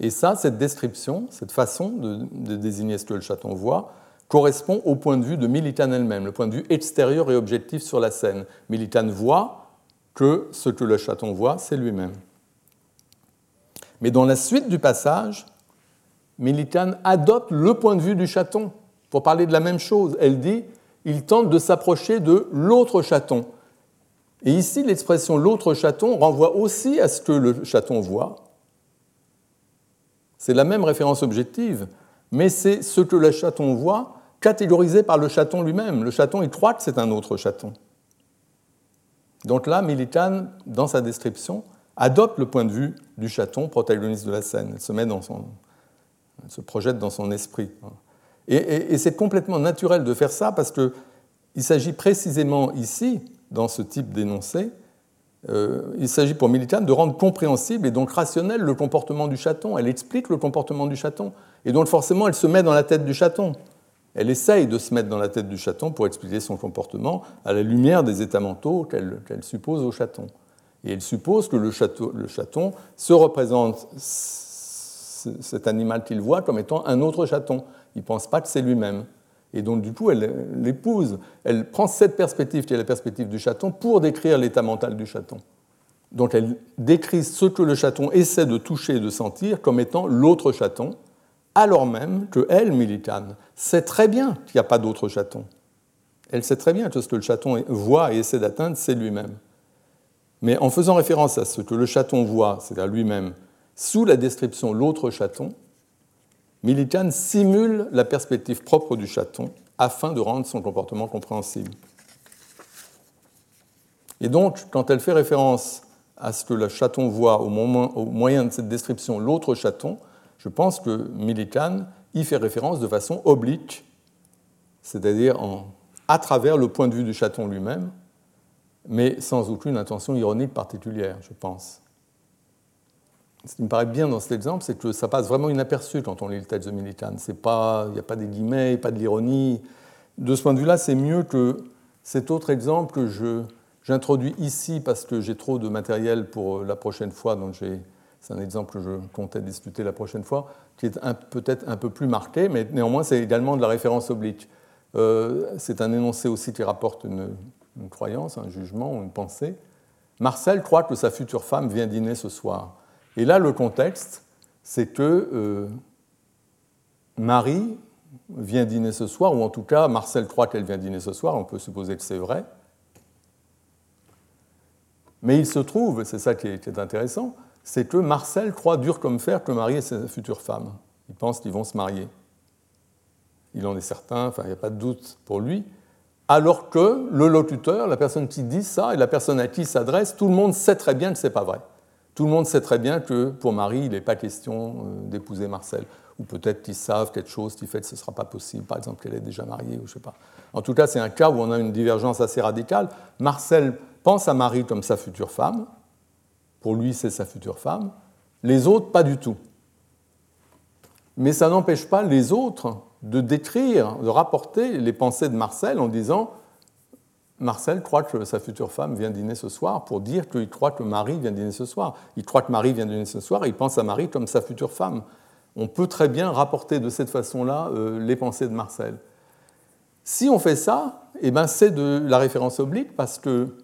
Et ça, cette description, cette façon de, désigner ce que le chaton voit, correspond au point de vue de Militan elle-même, le point de vue extérieur et objectif sur la scène. Militan voit que ce que le chaton voit, c'est lui-même. Mais dans la suite du passage, Millikan adopte le point de vue du chaton pour parler de la même chose. Elle dit il tente de s'approcher de l'autre chaton. Et ici, l'expression l'autre chaton renvoie aussi à ce que le chaton voit. C'est la même référence objective, mais c'est ce que le chaton voit catégorisé par le chaton lui-même. Le chaton, il croit que c'est un autre chaton. Donc là, Militan, dans sa description, adopte le point de vue du chaton, protagoniste de la scène. Elle se met dans son, se projette dans son esprit. Et, c'est complètement naturel de faire ça parce qu'il s'agit précisément ici, dans ce type d'énoncé, euh, il s'agit pour Militan de rendre compréhensible et donc rationnel le comportement du chaton. Elle explique le comportement du chaton. Et donc forcément, elle se met dans la tête du chaton. Elle essaye de se mettre dans la tête du chaton pour expliquer son comportement à la lumière des états mentaux qu'elle suppose au chaton. Et elle suppose que le, chaton se représente cet animal qu'il voit comme étant un autre chaton. Il ne pense pas que c'est lui-même. Et donc, du coup, elle l'épouse. Elle prend cette perspective, qui est la perspective du chaton, pour décrire l'état mental du chaton. Donc, elle décrit ce que le chaton essaie de toucher et de sentir comme étant l'autre chaton, alors même que elle, Militane, sait très bien qu'il n'y a pas d'autre chaton. Elle sait très bien que ce que le chaton voit et essaie d'atteindre, c'est lui-même. Mais en faisant référence à ce que le chaton voit, c'est-à-dire lui-même, sous la description l'autre chaton, Militane simule la perspective propre du chaton afin de rendre son comportement compréhensible. Et donc, quand elle fait référence à ce que le chaton voit au, moyen de cette description l'autre chaton, je pense que Militane y fait référence de façon oblique, c'est-à-dire à travers le point de vue du chaton lui-même, mais sans aucune intention ironique particulière, je pense. Ce qui me paraît bien dans cet exemple, c'est que ça passe vraiment inaperçu quand on lit le texte de Militane. Il n'y a pas des guillemets, pas de l'ironie. De ce point de vue-là, c'est mieux que cet autre exemple que j'introduis ici parce que j'ai trop de matériel pour la prochaine fois, donc c'est un exemple que je comptais discuter la prochaine fois, qui est peut-être un peu plus marqué, mais néanmoins c'est également de la référence oblique. Euh, c'est un énoncé aussi qui rapporte une, croyance, un jugement, une pensée. Marcel croit que sa future femme vient dîner ce soir. Et là, le contexte, c'est que euh, Marie vient dîner ce soir, ou en tout cas, Marcel croit qu'elle vient dîner ce soir, on peut supposer que c'est vrai. Mais il se trouve, c'est ça qui est, intéressant, c'est que Marcel croit dur comme fer que Marie est sa future femme. Il pense qu'ils vont se marier. Il en est certain, enfin, il n'y a pas de doute pour lui, alors que le locuteur, la personne qui dit ça et la personne à qui il s'adresse, tout le monde sait très bien que ce n'est pas vrai. Tout le monde sait très bien que pour Marie, il n'est pas question euh, d'épouser Marcel. Ou peut-être qu'ils savent quelque chose qui fait que ce ne sera pas possible, par exemple qu'elle est déjà mariée, ou je sais pas. En tout cas, c'est un cas où on a une divergence assez radicale. Marcel pense à Marie comme sa future femme. Pour lui, c'est sa future femme. Les autres, pas du tout. Mais ça n'empêche pas les autres de décrire, de rapporter les pensées de Marcel en disant Marcel croit que sa future femme vient dîner ce soir pour dire qu'il croit que Marie vient dîner ce soir. Il croit que Marie vient dîner ce soir et il pense à Marie comme sa future femme. On peut très bien rapporter de cette façon-là euh, les pensées de Marcel. Si on fait ça, eh ben c'est de la référence oblique parce que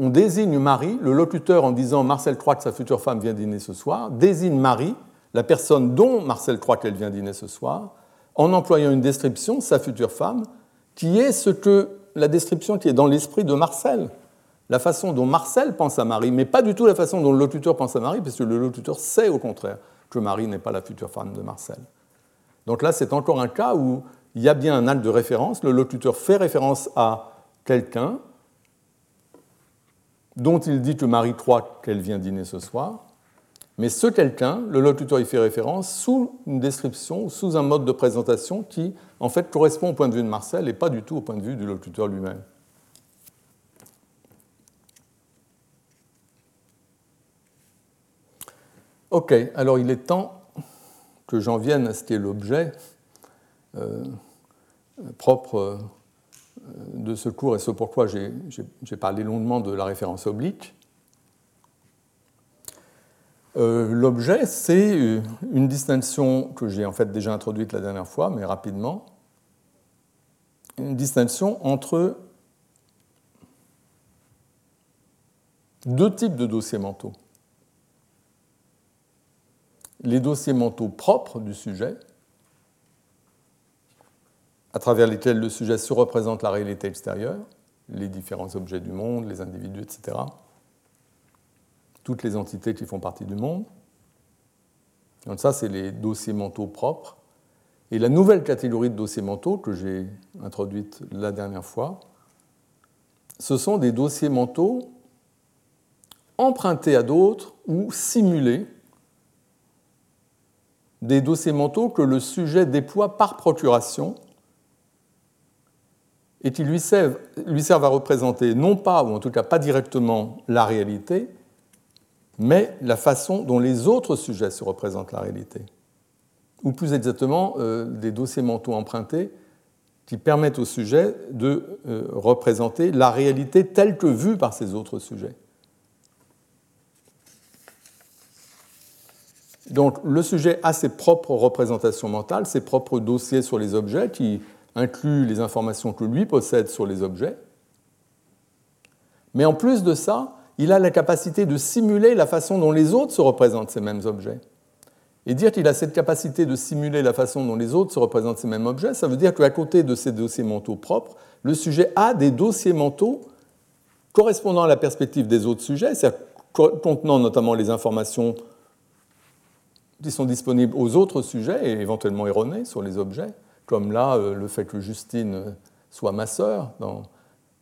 on désigne Marie, le locuteur en disant Marcel croit que sa future femme vient dîner ce soir, désigne Marie la personne dont Marcel croit qu'elle vient dîner ce soir, en employant une description, sa future femme, qui est ce que la description qui est dans l'esprit de Marcel, la façon dont Marcel pense à Marie, mais pas du tout la façon dont le locuteur pense à Marie, parce que le locuteur sait au contraire que Marie n'est pas la future femme de Marcel. Donc là, c'est encore un cas où il y a bien un acte de référence, le locuteur fait référence à quelqu'un dont il dit que Marie croit qu'elle vient dîner ce soir, mais ce quelqu'un, le locuteur y fait référence sous une description, sous un mode de présentation qui, en fait, correspond au point de vue de Marcel et pas du tout au point de vue du locuteur lui-même. Ok, alors il est temps que j'en vienne à ce qui est l'objet euh, propre de ce cours et ce pourquoi j'ai parlé longuement de la référence oblique. Euh, l'objet, c'est euh, une distinction que j'ai en fait déjà introduite la dernière fois, mais rapidement. Une distinction entre deux types de dossiers mentaux. Les dossiers mentaux propres du sujet, à travers lesquels le sujet se représente la réalité extérieure, les différents objets du monde, les individus, etc toutes les entités qui font partie du monde. Donc ça, c'est les dossiers mentaux propres. Et la nouvelle catégorie de dossiers mentaux que j'ai introduite la dernière fois, ce sont des dossiers mentaux empruntés à d'autres ou simulés, des dossiers mentaux que le sujet déploie par procuration et qui lui servent, à représenter non pas, ou en tout cas pas directement, la réalité, mais la façon dont les autres sujets se représentent la réalité. ou plus exactement des dossiers mentaux empruntés qui permettent au sujet de représenter la réalité telle que vue par ces autres sujets. Donc le sujet a ses propres représentations mentales, ses propres dossiers sur les objets qui incluent les informations que lui possède sur les objets. Mais en plus de ça, il a la capacité de simuler la façon dont les autres se représentent ces mêmes objets. Et dire qu'il a cette capacité de simuler la façon dont les autres se représentent ces mêmes objets, ça veut dire qu'à côté de ces dossiers mentaux propres, le sujet a des dossiers mentaux correspondant à la perspective des autres sujets, c'est-à-dire contenant notamment les informations qui sont disponibles aux autres sujets et éventuellement erronés sur les objets, comme là euh, le fait que Justine soit ma sœur.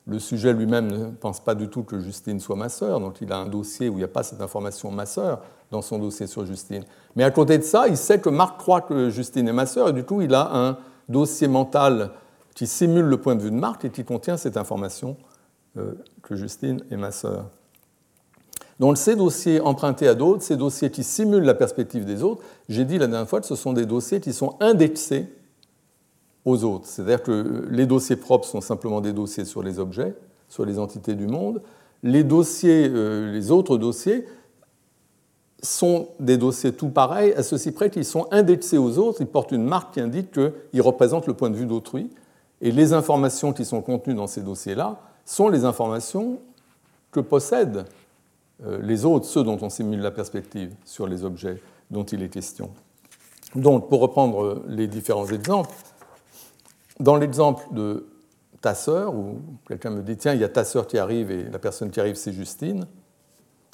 Le sujet lui-même ne pense pas du tout que Justine soit ma sœur, donc il a un dossier où il n'y a pas cette information ma sœur dans son dossier sur Justine. Mais à côté de ça, il sait que Marc croit que Justine est ma sœur, et du coup il a un dossier mental qui simule le point de vue de Marc et qui contient cette information euh, que Justine est ma sœur. Donc ces dossiers empruntés à d'autres, ces dossiers qui simulent la perspective des autres, j'ai dit la dernière fois que ce sont des dossiers qui sont indexés C'est-à-dire que les dossiers propres sont simplement des dossiers sur les objets, sur les entités du monde. Les dossiers, euh, les autres dossiers sont des dossiers tout pareils, à ceci près qu'ils sont indexés aux autres, ils portent une marque qui indique qu'ils représentent le point de vue d'autrui. Et les informations qui sont contenues dans ces dossiers-là sont les informations que possèdent euh, les autres, ceux dont on simule la perspective sur les objets dont il est question. Donc, pour reprendre les différents exemples, dans l'exemple de ta sœur, où quelqu'un me dit tiens, il y a ta sœur qui arrive et la personne qui arrive, c'est Justine.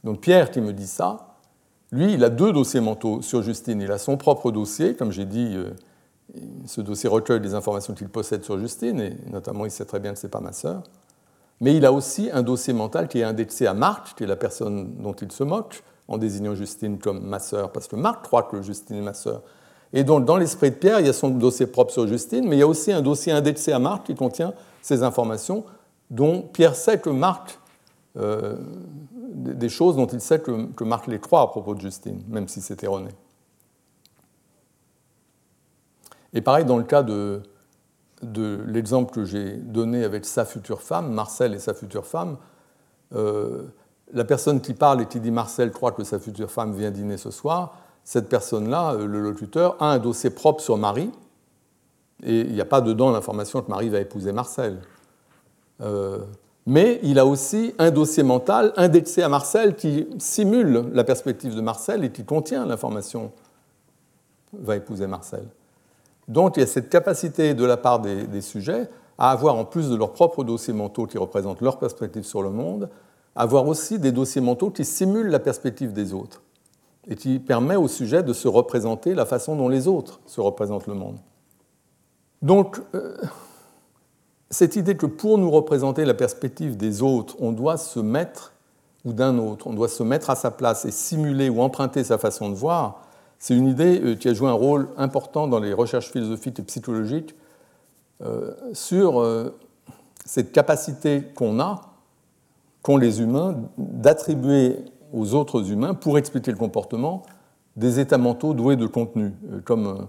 Donc Pierre qui me dit ça, lui, il a deux dossiers mentaux sur Justine. Il a son propre dossier, comme j'ai dit, euh, ce dossier recueille les informations qu'il possède sur Justine, et notamment il sait très bien que ce n'est pas ma sœur mais il a aussi un dossier mental qui est indexé à Marc, qui est la personne dont il se moque, en désignant Justine comme ma sœur, parce que Marc croit que Justine est ma sœur. Et donc, dans l'esprit de Pierre, il y a son dossier propre sur Justine, mais il y a aussi un dossier indexé à Marc qui contient ces informations dont Pierre sait que Marc, euh, des choses dont il sait que, que Marc les croit à propos de Justine, même si c'est erroné. Et pareil dans le cas de, de l'exemple que j'ai donné avec sa future femme, Marcel et sa future femme, euh, la personne qui parle et qui dit Marcel croit que sa future femme vient dîner ce soir, cette personne-là, euh, le locuteur, a un dossier propre sur Marie, et il n'y a pas dedans l'information que Marie va épouser Marcel. Euh, mais il a aussi un dossier mental indexé à Marcel qui simule la perspective de Marcel et qui contient l'information va épouser Marcel. Donc il y a cette capacité de la part des, sujets à avoir, en plus de leurs propres dossiers mentaux qui représentent leur perspective sur le monde, avoir aussi des dossiers mentaux qui simulent la perspective des autres et qui permet aux sujets de se représenter la façon dont les autres se représentent le monde. Donc, euh, cette idée que pour nous représenter la perspective des autres, on doit se mettre, ou d'un autre, on doit se mettre à sa place et simuler ou emprunter sa façon de voir, c'est une idée euh, qui a joué un rôle important dans les recherches philosophiques et psychologiques euh, sur cette capacité qu'on a, qu'ont les humains, d'attribuer aux autres humains, pour expliquer le comportement, des états mentaux doués de contenu, comme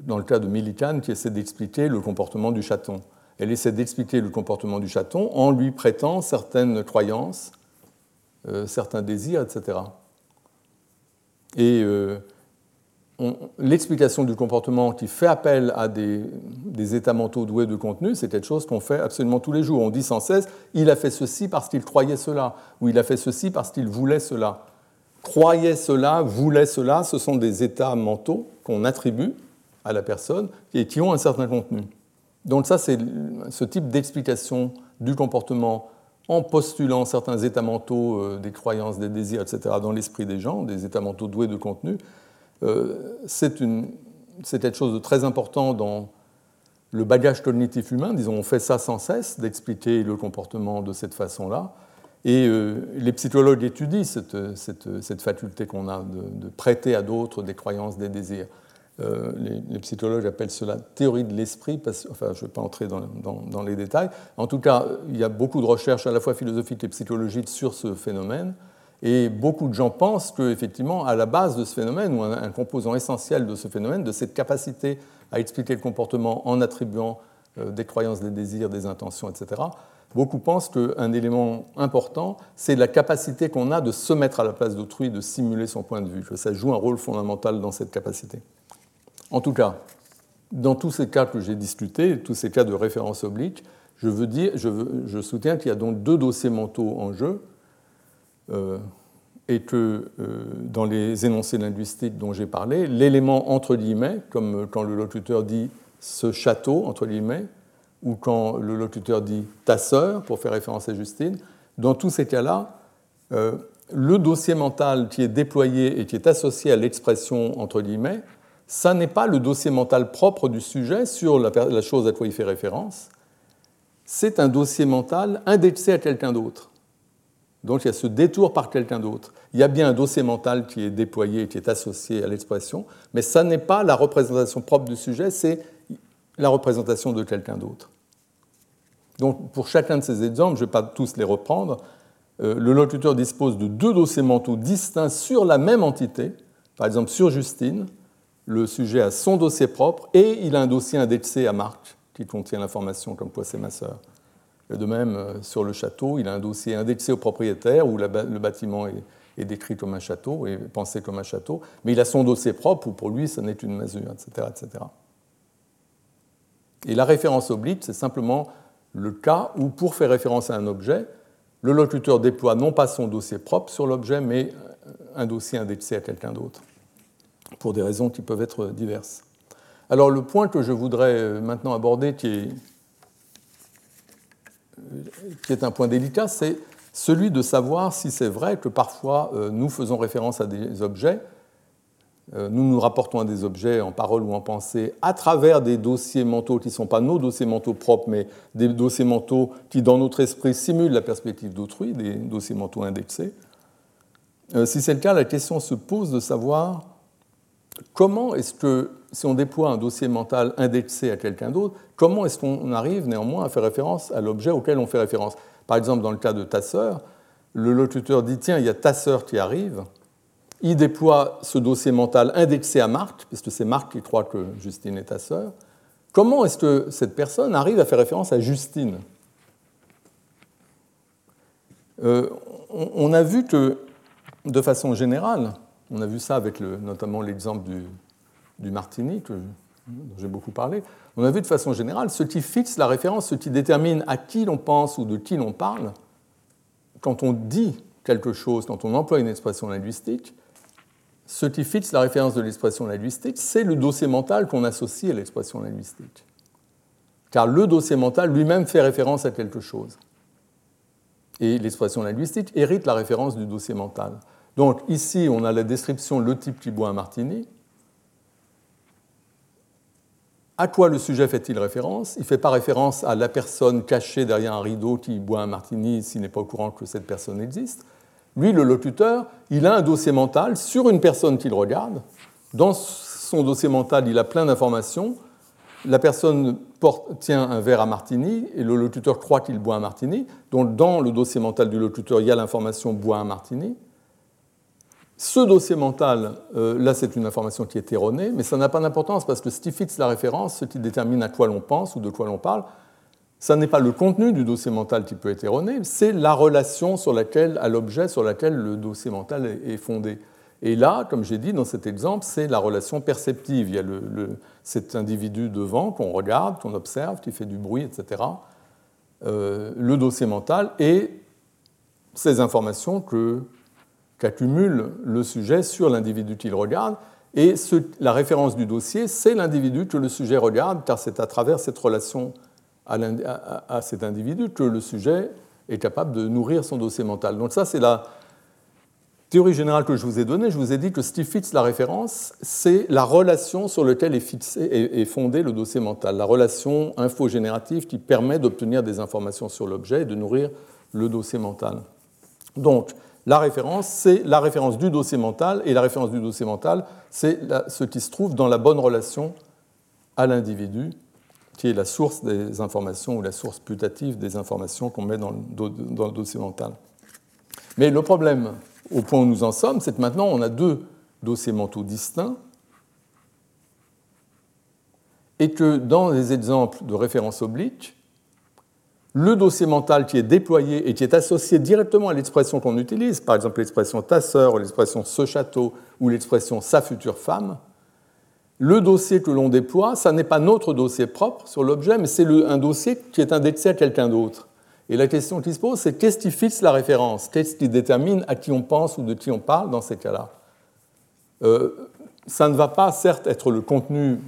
dans le cas de Millikan qui essaie d'expliquer le comportement du chaton. Elle essaie d'expliquer le comportement du chaton en lui prêtant certaines croyances, certains désirs, etc. Et l'explication du comportement qui fait appel à des, états mentaux doués de contenu, c'est quelque chose qu'on fait absolument tous les jours. On dit sans cesse, il a fait ceci parce qu'il croyait cela, ou il a fait ceci parce qu'il voulait cela. Croyait cela, voulait cela, ce sont des états mentaux qu'on attribue à la personne et qui ont un certain contenu. Donc ça, c'est ce type d'explication du comportement en postulant certains états mentaux, euh, des croyances, des désirs, etc., dans l'esprit des gens, des états mentaux doués de contenu, c'est quelque chose de très important dans le bagage cognitif humain. Disons, on fait ça sans cesse, d'expliquer le comportement de cette façon-là. Et euh, les psychologues étudient cette, faculté qu'on a de, prêter à d'autres des croyances, des désirs. Euh, les, psychologues appellent cela théorie de l'esprit, enfin je ne vais pas entrer dans, les détails. En tout cas, il y a beaucoup de recherches à la fois philosophiques et psychologiques sur ce phénomène. Et beaucoup de gens pensent qu'effectivement, à la base de ce phénomène, ou un, composant essentiel de ce phénomène, de cette capacité à expliquer le comportement en attribuant euh, des croyances, des désirs, des intentions, etc., beaucoup pensent qu'un élément important, c'est la capacité qu'on a de se mettre à la place d'autrui, de simuler son point de vue, ça joue un rôle fondamental dans cette capacité. En tout cas, dans tous ces cas que j'ai discutés, tous ces cas de référence oblique, je, veux dire, je, soutiens qu'il y a donc deux dossiers mentaux en jeu, et que euh, dans les énoncés linguistiques dont j'ai parlé, l'élément entre guillemets, comme quand le locuteur dit ce château, entre guillemets, ou quand le locuteur dit ta sœur, pour faire référence à Justine, dans tous ces cas-là, euh, le dossier mental qui est déployé et qui est associé à l'expression entre guillemets, ça n'est pas le dossier mental propre du sujet sur la, chose à quoi il fait référence, c'est un dossier mental indexé à quelqu'un d'autre. Donc il y a ce détour par quelqu'un d'autre. Il y a bien un dossier mental qui est déployé, qui est associé à l'expression, mais ça n'est pas la représentation propre du sujet, c'est la représentation de quelqu'un d'autre. Donc pour chacun de ces exemples, je ne vais pas tous les reprendre, euh, le locuteur dispose de deux dossiers mentaux distincts sur la même entité, par exemple sur Justine, le sujet a son dossier propre et il a un dossier indexé à Marc qui contient l'information comme quoi c'est. De même, euh, sur le château, il a un dossier indexé au propriétaire où le bâtiment est, décrit comme un château et pensé comme un château, mais il a son dossier propre où pour lui, ça n'est une masure, etc., etc. Et la référence oblique, c'est simplement le cas où, pour faire référence à un objet, le locuteur déploie non pas son dossier propre sur l'objet, mais un dossier indexé à quelqu'un d'autre, pour des raisons qui peuvent être diverses. Alors le point que je voudrais euh, maintenant aborder, qui est, euh, qui est un point délicat, c'est celui de savoir si c'est vrai que parfois euh, nous faisons référence à des objets euh, nous nous rapportons à des objets en parole ou en pensée à travers des dossiers mentaux qui ne sont pas nos dossiers mentaux propres, mais des dossiers mentaux qui, dans notre esprit, simulent la perspective d'autrui, des dossiers mentaux indexés. Euh, si c'est le cas, la question se pose de savoir comment est-ce que, si on déploie un dossier mental indexé à quelqu'un d'autre, comment est-ce qu'on arrive néanmoins à faire référence à l'objet auquel on fait référence? Par exemple, dans le cas de ta sœur, le locuteur dit Tiens, il y a ta sœur qui arrive. Il déploie ce dossier mental indexé à Marc, puisque c'est Marc qui croit que Justine est ta sœur. Comment est-ce que cette personne arrive à faire référence à Justine? Euh, on, a vu que, de façon générale, on a vu ça avec notamment l'exemple du, du Martini, dont j'ai beaucoup parlé, on a vu de façon générale, ce qui fixe la référence, ce qui détermine à qui l'on pense ou de qui l'on parle, quand on dit quelque chose, quand on emploie une expression linguistique, ce qui fixe la référence de l'expression linguistique, c'est le dossier mental qu'on associe à l'expression linguistique. Car le dossier mental lui-même fait référence à quelque chose. Et l'expression linguistique hérite la référence du dossier mental. Donc ici, on a la description le type qui boit un martini. À quoi le sujet fait-il référence? Il ne fait pas référence à la personne cachée derrière un rideau qui boit un martini s'il n'est pas au courant que cette personne existe. Lui, le locuteur, il a un dossier mental sur une personne qu'il regarde. Dans son dossier mental, il a plein d'informations. La personne tient un verre à martini et le locuteur croit qu'il boit un martini. Donc, dans le dossier mental du locuteur, il y a l'information boit un martini. Ce dossier mental, euh, là, c'est une information qui est erronée, mais ça n'a pas d'importance parce que ce qui fixe la référence, ce qui détermine à quoi l'on pense ou de quoi l'on parle, ce n'est pas le contenu du dossier mental qui peut être erroné, c'est la relation sur laquelle, à l'objet sur laquelle le dossier mental est fondé. Et là, comme j'ai dit dans cet exemple, c'est la relation perceptive. Il y a cet individu devant qu'on regarde, qu'on observe, qui fait du bruit, etc. Euh, le dossier mental et ces informations qu'accumule le sujet sur l'individu qu'il regarde. Et la référence du dossier, c'est l'individu que le sujet regarde, car c'est à travers cette relation à, cet individu que le sujet est capable de nourrir son dossier mental. Donc ça, c'est la théorie générale que je vous ai donnée. Je vous ai dit que ce qui fixe la référence, c'est la relation sur laquelle est, fixé, est, fondé le dossier mental, la relation infogénérative qui permet d'obtenir des informations sur l'objet et de nourrir le dossier mental. Donc, la référence, c'est la référence du dossier mental, et la référence du dossier mental, c'est ce qui se trouve dans la bonne relation à l'individu qui est la source des informations ou la source putative des informations qu'on met dans le, dossier mental. Mais le problème, au point où nous en sommes, c'est que maintenant on a deux dossiers mentaux distincts et que dans les exemples de référence oblique, le dossier mental qui est déployé et qui est associé directement à l'expression qu'on utilise, par exemple l'expression ta sœur, l'expression ce château, ou l'expression sa future femme, le dossier que l'on déploie, ça n'est pas notre dossier propre sur l'objet, mais c'est un dossier qui est indexé à quelqu'un d'autre. Et la question qui se pose, c'est qu'est-ce qui fixe la référence? Qu'est-ce qui détermine à qui on pense ou de qui on parle dans ces cas-là? Euh, Ça ne va pas, certes, être le contenu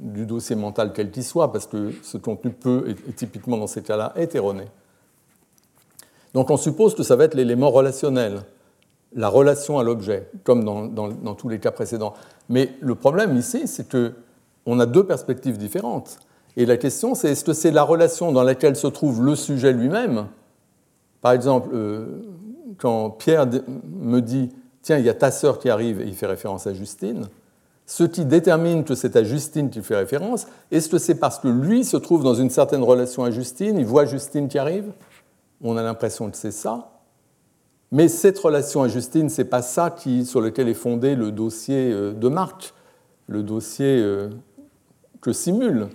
du dossier mental quel qu'il soit, parce que ce contenu peut, et typiquement dans ces cas-là, être erroné. Donc on suppose que ça va être l'élément relationnel, la relation à l'objet, comme dans, tous les cas précédents. Mais le problème ici, c'est qu'on a deux perspectives différentes. Et la question, c'est est-ce que c'est la relation dans laquelle se trouve le sujet lui-même? Par exemple, euh, quand Pierre me dit Tiens, il y a ta sœur qui arrive, et il fait référence à Justine, ce qui détermine que c'est à Justine qu'il fait référence, est-ce que c'est parce que lui se trouve dans une certaine relation à Justine, il voit Justine qui arrive? On a l'impression que c'est ça. Mais cette relation à Justine, ce n'est pas ça qui, sur lequel est fondé le dossier euh, de Marc, le dossier euh, que simule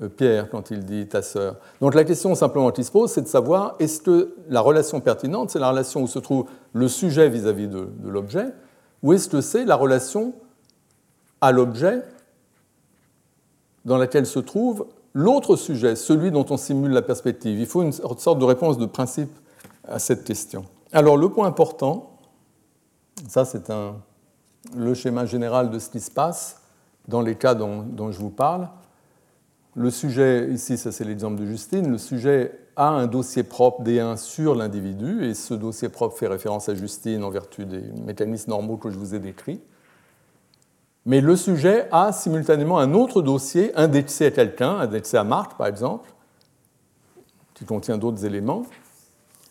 euh, Pierre quand il dit ta sœur. Donc la question simplement qui se pose, c'est de savoir est-ce que la relation pertinente, c'est la relation où se trouve le sujet vis-à-vis de, de l'objet, ou est-ce que c'est la relation à l'objet dans laquelle se trouve l'autre sujet, celui dont on simule la perspective. Il faut une sorte de réponse de principe à cette question. Alors le point important, ça c'est le schéma général de ce qui se passe dans les cas dont, dont je vous parle. Le sujet, ici ça c'est l'exemple de Justine, le sujet a un dossier propre D1 sur l'individu et ce dossier propre fait référence à Justine en vertu des mécanismes normaux que je vous ai décrits mais le sujet a simultanément un autre dossier indexé à quelqu'un, indexé à Marc par exemple, qui contient d'autres éléments.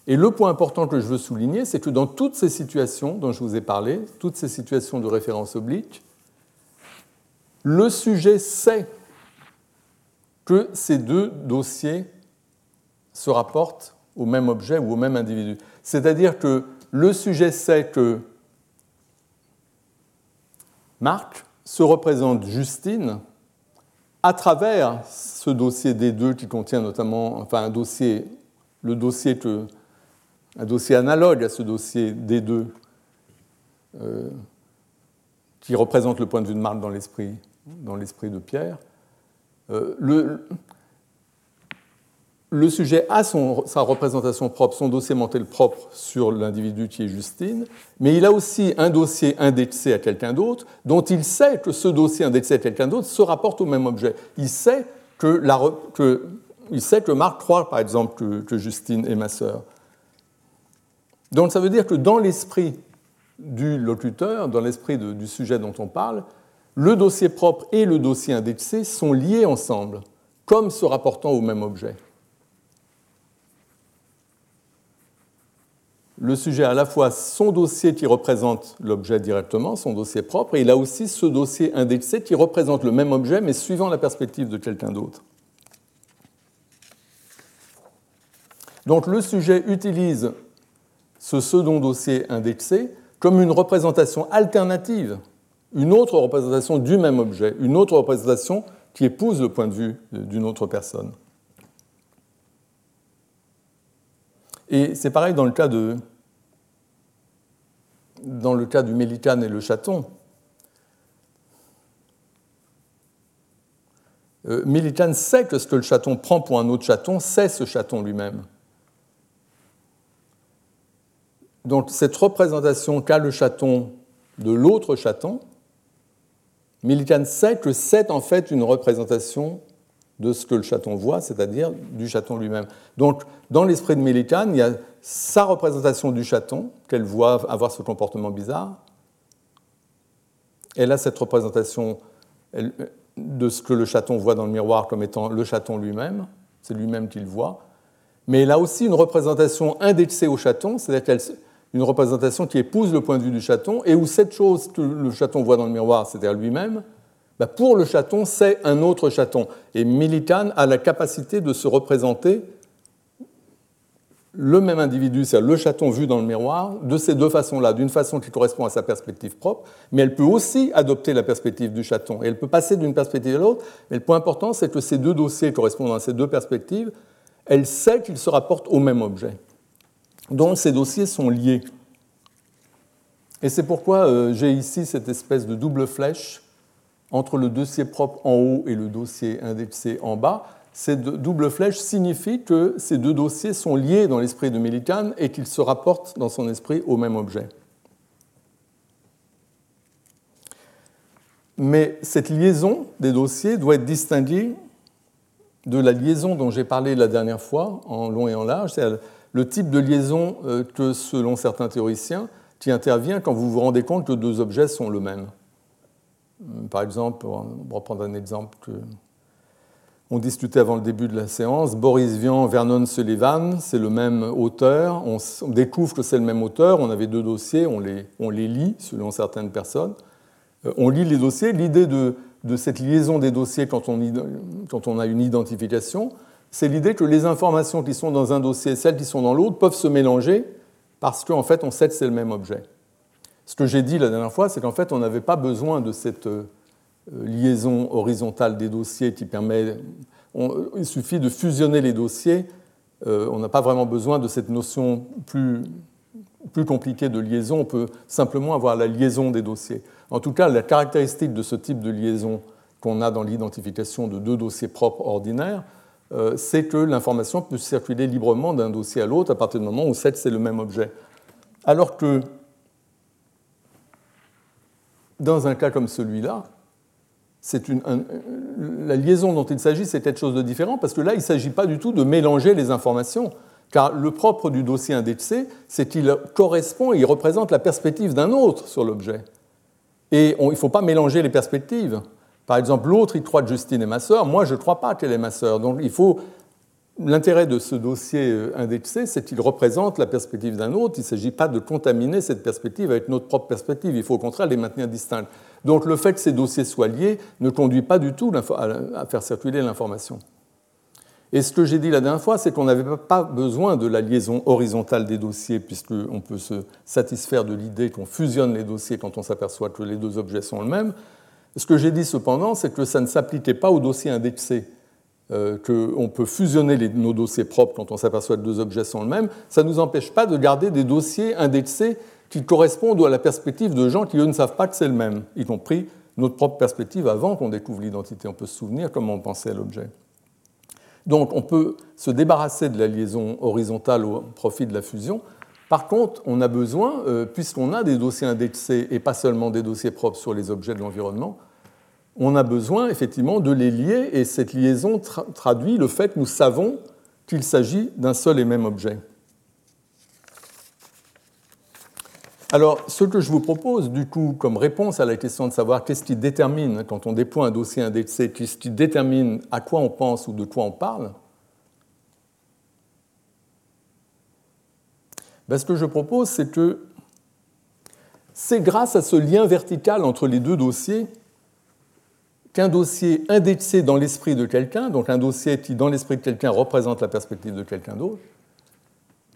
Et le point important que je veux souligner, c'est que dans toutes ces situations dont je vous ai parlé, toutes ces situations de référence oblique, le sujet sait que ces deux dossiers se rapportent au même objet ou au même individu. C'est-à-dire que le sujet sait que Marc se représente Justine à travers ce dossier D2 qui contient notamment, enfin un dossier, le dossier un dossier analogue à ce dossier D2 euh, qui représente le point de vue de Marc dans l'esprit, de Pierre. Euh, le sujet a sa représentation propre, son dossier mental propre sur l'individu qui est Justine, mais il a aussi un dossier indexé à quelqu'un d'autre, dont il sait que ce dossier indexé à quelqu'un d'autre se rapporte au même objet. Il sait que, il sait que Marc croit, par exemple, que, Justine est ma sœur. Donc ça veut dire que dans l'esprit du locuteur, dans l'esprit du sujet dont on parle, le dossier propre et le dossier indexé sont liés ensemble, comme se rapportant au même objet. Le sujet a à la fois son dossier qui représente l'objet directement, son dossier propre, et il a aussi ce dossier indexé qui représente le même objet, mais suivant la perspective de quelqu'un d'autre. Donc le sujet utilise ce second dossier indexé comme une représentation alternative, une autre représentation du même objet, une autre représentation qui épouse le point de vue d'une autre personne. Et c'est pareil dans le cas de, dans le cas du mélicane et le chaton. Euh, sait que ce que le chaton prend pour un autre chaton, c'est ce chaton lui-même. Donc cette représentation qu'a le chaton de l'autre chaton, Millikan sait que c'est en fait une représentation de ce que le chaton voit, c'est-à-dire du chaton lui-même. Donc, dans l'esprit de Millikan, il y a sa représentation du chaton, qu'elle voit avoir ce comportement bizarre. Elle a cette représentation de ce que le chaton voit dans le miroir comme étant le chaton lui-même, c'est lui-même qui le voit. Mais elle a aussi une représentation indexée au chaton, c'est-à-dire une représentation qui épouse le point de vue du chaton, et où cette chose que le chaton voit dans le miroir, c'est-à-dire lui-même, bah, pour le chaton, c'est un autre chaton. Et Millikan a la capacité de se représenter le même individu, c'est-à-dire le chaton vu dans le miroir, de ces deux façons-là, d'une façon qui correspond à sa perspective propre, mais elle peut aussi adopter la perspective du chaton, et elle peut passer d'une perspective à l'autre, mais le point important, c'est que ces deux dossiers correspondant à ces deux perspectives, elle sait qu'ils se rapportent au même objet. Donc ces dossiers sont liés. Et c'est pourquoi euh, j'ai ici cette espèce de double flèche entre le dossier propre en haut et le dossier indexé en bas, cette double flèche signifie que ces deux dossiers sont liés dans l'esprit de Millikan et qu'ils se rapportent dans son esprit au même objet. Mais cette liaison des dossiers doit être distinguée de la liaison dont j'ai parlé la dernière fois, en long et en large, c'est le type de liaison euh, que, selon certains théoriciens, qui intervient quand vous vous rendez compte que deux objets sont le même. Par exemple, on va un exemple que on discutait avant le début de la séance. Boris Vian, Vernon Sullivan, c'est le même auteur. On, découvre que c'est le même auteur. On avait deux dossiers, on les, on les lit selon certaines personnes. Euh, on lit les dossiers. L'idée de, de, cette liaison des dossiers quand on, quand on a une identification, c'est l'idée que les informations qui sont dans un dossier et celles qui sont dans l'autre peuvent se mélanger parce qu'en fait, on sait que c'est le même objet. Ce que j'ai dit la dernière fois, c'est qu'en fait, on n'avait pas besoin de cette euh, euh, liaison horizontale des dossiers qui permet. il suffit de fusionner les dossiers. Euh, on n'a pas vraiment besoin de cette notion plus, plus compliquée de liaison. On peut simplement avoir la liaison des dossiers. En tout cas, la caractéristique de ce type de liaison qu'on a dans l'identification de deux dossiers propres ordinaires, euh, c'est que l'information peut circuler librement d'un dossier à l'autre à partir du moment où c'est le même objet. Alors que dans un cas comme celui-là, une, la liaison dont il s'agit, c'est quelque chose de différent, parce que là, il ne s'agit pas du tout de mélanger les informations, car le propre du dossier indexé, c'est qu'il correspond il représente la perspective d'un autre sur l'objet. Et il ne faut pas mélanger les perspectives. Par exemple, l'autre, il croit que Justine est ma sœur, moi, je ne crois pas qu'elle est ma sœur. Donc, il faut. L'intérêt de ce dossier euh, indexé, c'est qu'il représente la perspective d'un autre. Il ne s'agit pas de contaminer cette perspective avec notre propre perspective. Il faut au contraire les maintenir distinctes. Donc le fait que ces dossiers soient liés ne conduit pas du tout à faire circuler l'information. Et ce que j'ai dit la dernière fois, c'est qu'on n'avait pas besoin de la liaison horizontale des dossiers, puisqu'on peut se satisfaire de l'idée qu'on fusionne les dossiers quand on s'aperçoit que les deux objets sont le même. Ce que j'ai dit cependant, c'est que ça ne s'appliquait pas aux dossiers indexés. Euh, qu'on peut fusionner nos dossiers propres quand on s'aperçoit que deux objets sont le même, ça ne nous empêche pas de garder des dossiers indexés qui correspondent à la perspective de gens qui, eux, ne savent pas que c'est le même, y compris notre propre perspective avant qu'on découvre l'identité. On peut se souvenir comment on pensait à l'objet. Donc on peut se débarrasser de la liaison horizontale au profit de la fusion. Par contre, on a besoin, euh, puisqu'on a des dossiers indexés et pas seulement des dossiers propres sur les objets de l'environnement, on a besoin effectivement de les lier et cette liaison traduit le fait que nous savons qu'il s'agit d'un seul et même objet. Alors, ce que je vous propose, du coup, comme réponse à la question de savoir qu'est-ce qui détermine, quand on déploie un dossier indexé, qu'est-ce qui détermine à quoi on pense ou de quoi on parle, ben, ce que je propose, c'est que c'est grâce à ce lien vertical entre les deux dossiers qu'un dossier indexé dans l'esprit de quelqu'un, donc un dossier qui, dans l'esprit de quelqu'un, représente la perspective de quelqu'un d'autre,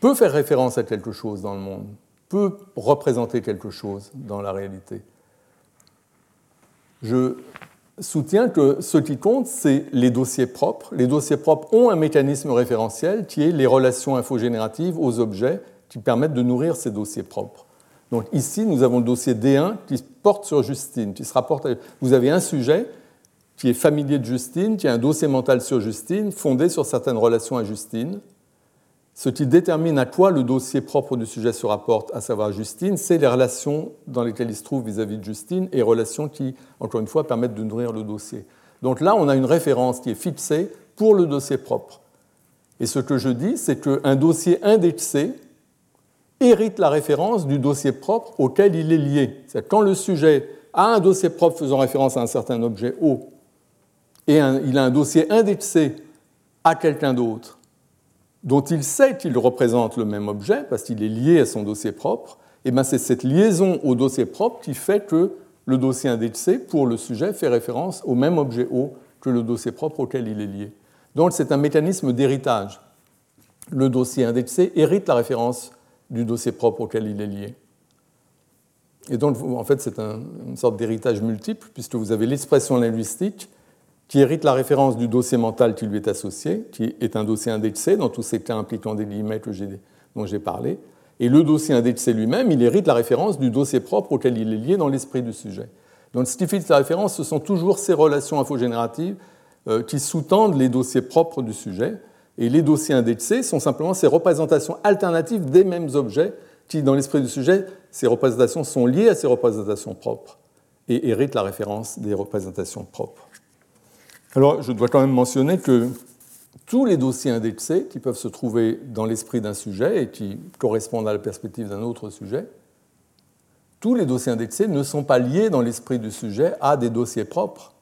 peut faire référence à quelque chose dans le monde peut représenter quelque chose dans la réalité. Je soutiens que ce qui compte, c'est les dossiers propres. Les dossiers propres ont un mécanisme référentiel qui est les relations infogénératives aux objets qui permettent de nourrir ces dossiers propres. Donc ici, nous avons le dossier D1 qui porte sur Justine, qui se rapporte Vous avez un sujet qui est familier de Justine, qui a un dossier mental sur Justine, fondé sur certaines relations à Justine, ce qui détermine à quoi le dossier propre du sujet se rapporte, à savoir Justine, c'est les relations dans lesquelles il se trouve vis-à-vis de Justine et relations qui, encore une fois, permettent de nourrir le dossier. Donc là, on a une référence qui est fixée pour le dossier propre. Et ce que je dis, c'est qu'un dossier indexé hérite la référence du dossier propre auquel il est lié. C'est quand le sujet a un dossier propre faisant référence à un certain objet O et il a un dossier indexé à quelqu'un d'autre, dont il sait qu'il représente le même objet, parce qu'il est lié à son dossier propre, et ben c'est cette liaison au dossier propre qui fait que le dossier indexé, pour le sujet, fait référence au même objet O que le dossier propre auquel il est lié. Donc c'est un mécanisme d'héritage. le dossier indexé hérite la référence du dossier propre auquel il est lié. Et donc, en fait, c'est une sorte d'héritage multiple, puisque vous avez l'expression linguistique qui hérite la référence du dossier mental qui lui est associé, qui est un dossier indexé dans tous ces cas impliquant des guillemets dont j'ai parlé. Et le dossier indexé lui-même, il hérite la référence du dossier propre auquel il est lié dans l'esprit du sujet. Donc, ce qui fait la référence, ce sont toujours ces relations infogénératives euh, qui sous-tendent les dossiers propres du sujet. Et les dossiers indexés sont simplement ces représentations alternatives des mêmes objets qui, dans l'esprit du sujet, ces représentations sont liées à ces représentations propres et héritent la référence des représentations propres. Alors, je dois quand même mentionner que tous les dossiers indexés qui peuvent se trouver dans l'esprit d'un sujet et qui correspondent à la perspective d'un autre sujet, tous les dossiers indexés ne sont pas liés dans l'esprit du sujet à des dossiers propres.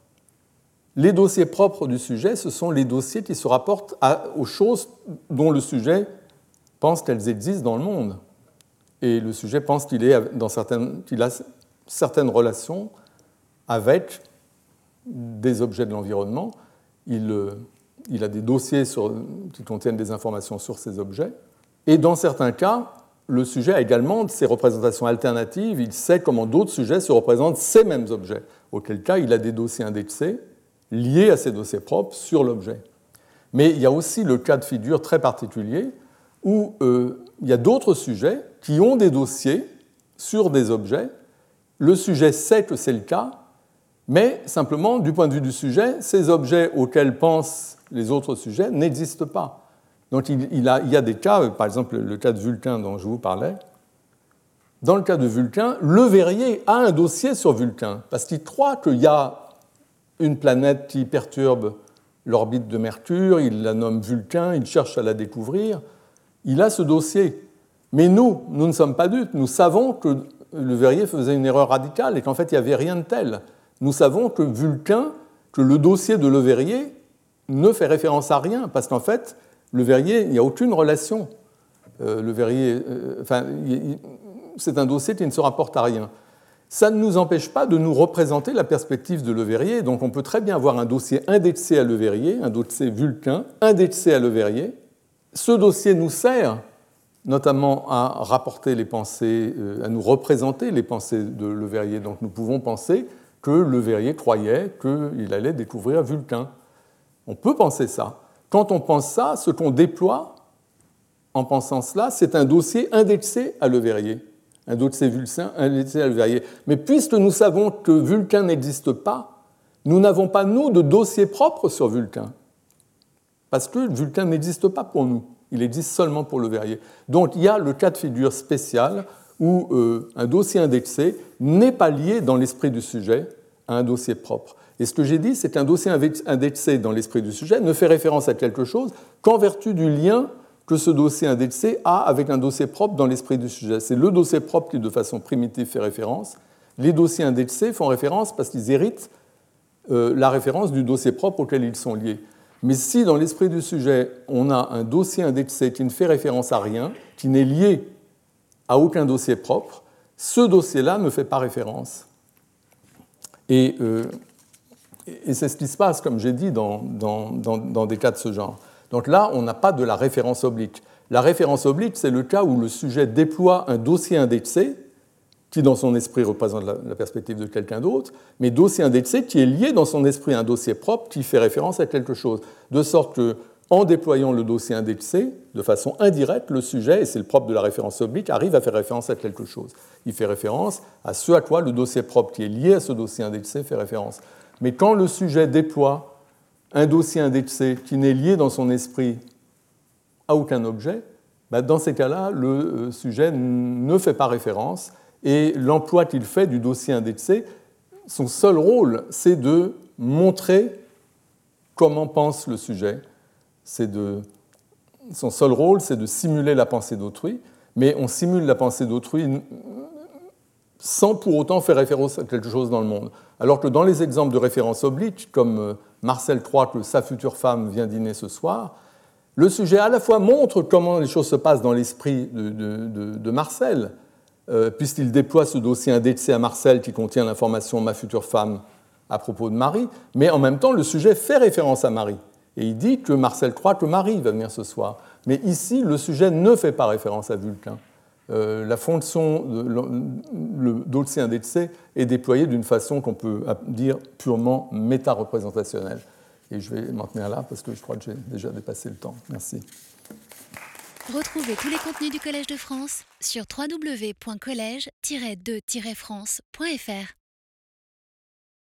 Les dossiers propres du sujet, ce sont les dossiers qui se rapportent aux choses dont le sujet pense qu'elles existent dans le monde. Et le sujet pense qu'il a certaines relations avec des objets de l'environnement, euh, il, a des dossiers qui contiennent des informations sur ces objets, et dans certains cas, le sujet a également ces représentations alternatives, il sait comment d'autres sujets se représentent ces mêmes objets, auquel cas il a des dossiers indexés liés à ces dossiers propres sur l'objet. Mais il y a aussi le cas de figure très particulier où euh, il y a d'autres sujets qui ont des dossiers sur des objets. Le sujet sait que c'est le cas, mais simplement, du point de vue du sujet, ces objets auxquels pensent les autres sujets n'existent pas. Donc il, y a des cas, par exemple le cas de Vulcain dont je vous parlais. Dans le cas de Vulcain, le Verrier a un dossier sur Vulcain, parce qu'il croit qu'il y a une planète qui perturbe l'orbite de Mercure, il la nomme Vulcain, il cherche à la découvrir, il a ce dossier. Mais nous, nous ne sommes pas dupes, nous savons que le Verrier faisait une erreur radicale et qu'en fait il n'y avait rien de tel nous savons que Vulcain, que le dossier de Le Verrier ne fait référence à rien, parce qu'en fait, Le Verrier, il n'y a aucune relation. Euh, euh, enfin, c'est un dossier qui ne se rapporte à rien. Ça ne nous empêche pas de nous représenter la perspective de Le Verrier, donc on peut très bien avoir un dossier indexé à Le Verrier, un dossier Vulcain indexé à Le Verrier. Ce dossier nous sert notamment à rapporter les pensées, euh, à nous représenter les pensées de Le Verrier. Donc nous pouvons penser que Le Verrier croyait qu'il allait découvrir Vulcain. On peut penser ça. Quand on pense ça, ce qu'on déploie en pensant cela, c'est un dossier indexé à Le Verrier. Un dossier Vulcain indexé à Le Verrier. Mais puisque nous savons que Vulcain n'existe pas, nous n'avons pas, nous, de dossier propre sur Vulcain. Parce que Vulcain n'existe pas pour nous. Il existe seulement pour Le Verrier. Donc il y a le cas de figure spécial où euh, un dossier indexé n'est pas lié dans l'esprit du sujet à un dossier propre. Et ce que j'ai dit, c'est qu'un dossier indexé dans l'esprit du sujet ne fait référence à quelque chose qu'en vertu du lien que ce dossier indexé a avec un dossier propre dans l'esprit du sujet. C'est le dossier propre qui, de façon primitive, fait référence. Les dossiers indexés font référence parce qu'ils héritent euh, la référence du dossier propre auquel ils sont liés. Mais si dans l'esprit du sujet, on a un dossier indexé qui ne fait référence à rien, qui n'est lié à aucun dossier propre, ce dossier-là ne fait pas référence. Euh, et, c'est ce qui se passe, comme j'ai dit, dans, dans, des cas de ce genre. Donc là, on n'a pas de la référence oblique. La référence oblique, c'est le cas où le sujet déploie un dossier indexé, qui dans son esprit représente la, la perspective de quelqu'un d'autre, mais dossier indexé qui est lié dans son esprit à un dossier propre qui fait référence à quelque chose. De sorte que en déployant le dossier indexé, de façon indirecte, le sujet, et c'est le propre de la référence oblique, arrive à faire référence à quelque chose. Il fait référence à ce à quoi le dossier propre qui est lié à ce dossier indexé fait référence. Mais quand le sujet déploie un dossier indexé qui n'est lié dans son esprit à aucun objet, bah, dans ces cas-là, le euh, sujet ne fait pas référence et l'emploi qu'il fait du dossier indexé, son seul rôle, c'est de montrer comment pense le sujet de, son seul rôle, c'est de simuler la pensée d'autrui, mais on simule la pensée d'autrui sans pour autant faire référence à quelque chose dans le monde. Alors que dans les exemples de référence oblique, comme euh, Marcel III, que sa future femme vient dîner ce soir, le sujet à la fois montre comment les choses se passent dans l'esprit de, Marcel, euh, puisqu'il déploie ce dossier indexé à Marcel qui contient l'information ma future femme à propos de Marie, mais en même temps le sujet fait référence à Marie. Et il dit que Marcel croit que Marie va venir ce soir. Mais ici, le sujet ne fait pas référence à Vulcain. Euh, la fonction d'Olcien-Detsé est déployée d'une façon qu'on peut dire purement méta-représentationnelle. Et je vais m'en tenir là parce que je crois que j'ai déjà dépassé le temps. Merci. Retrouvez tous les contenus du Collège de France sur www.colège-2-france.fr.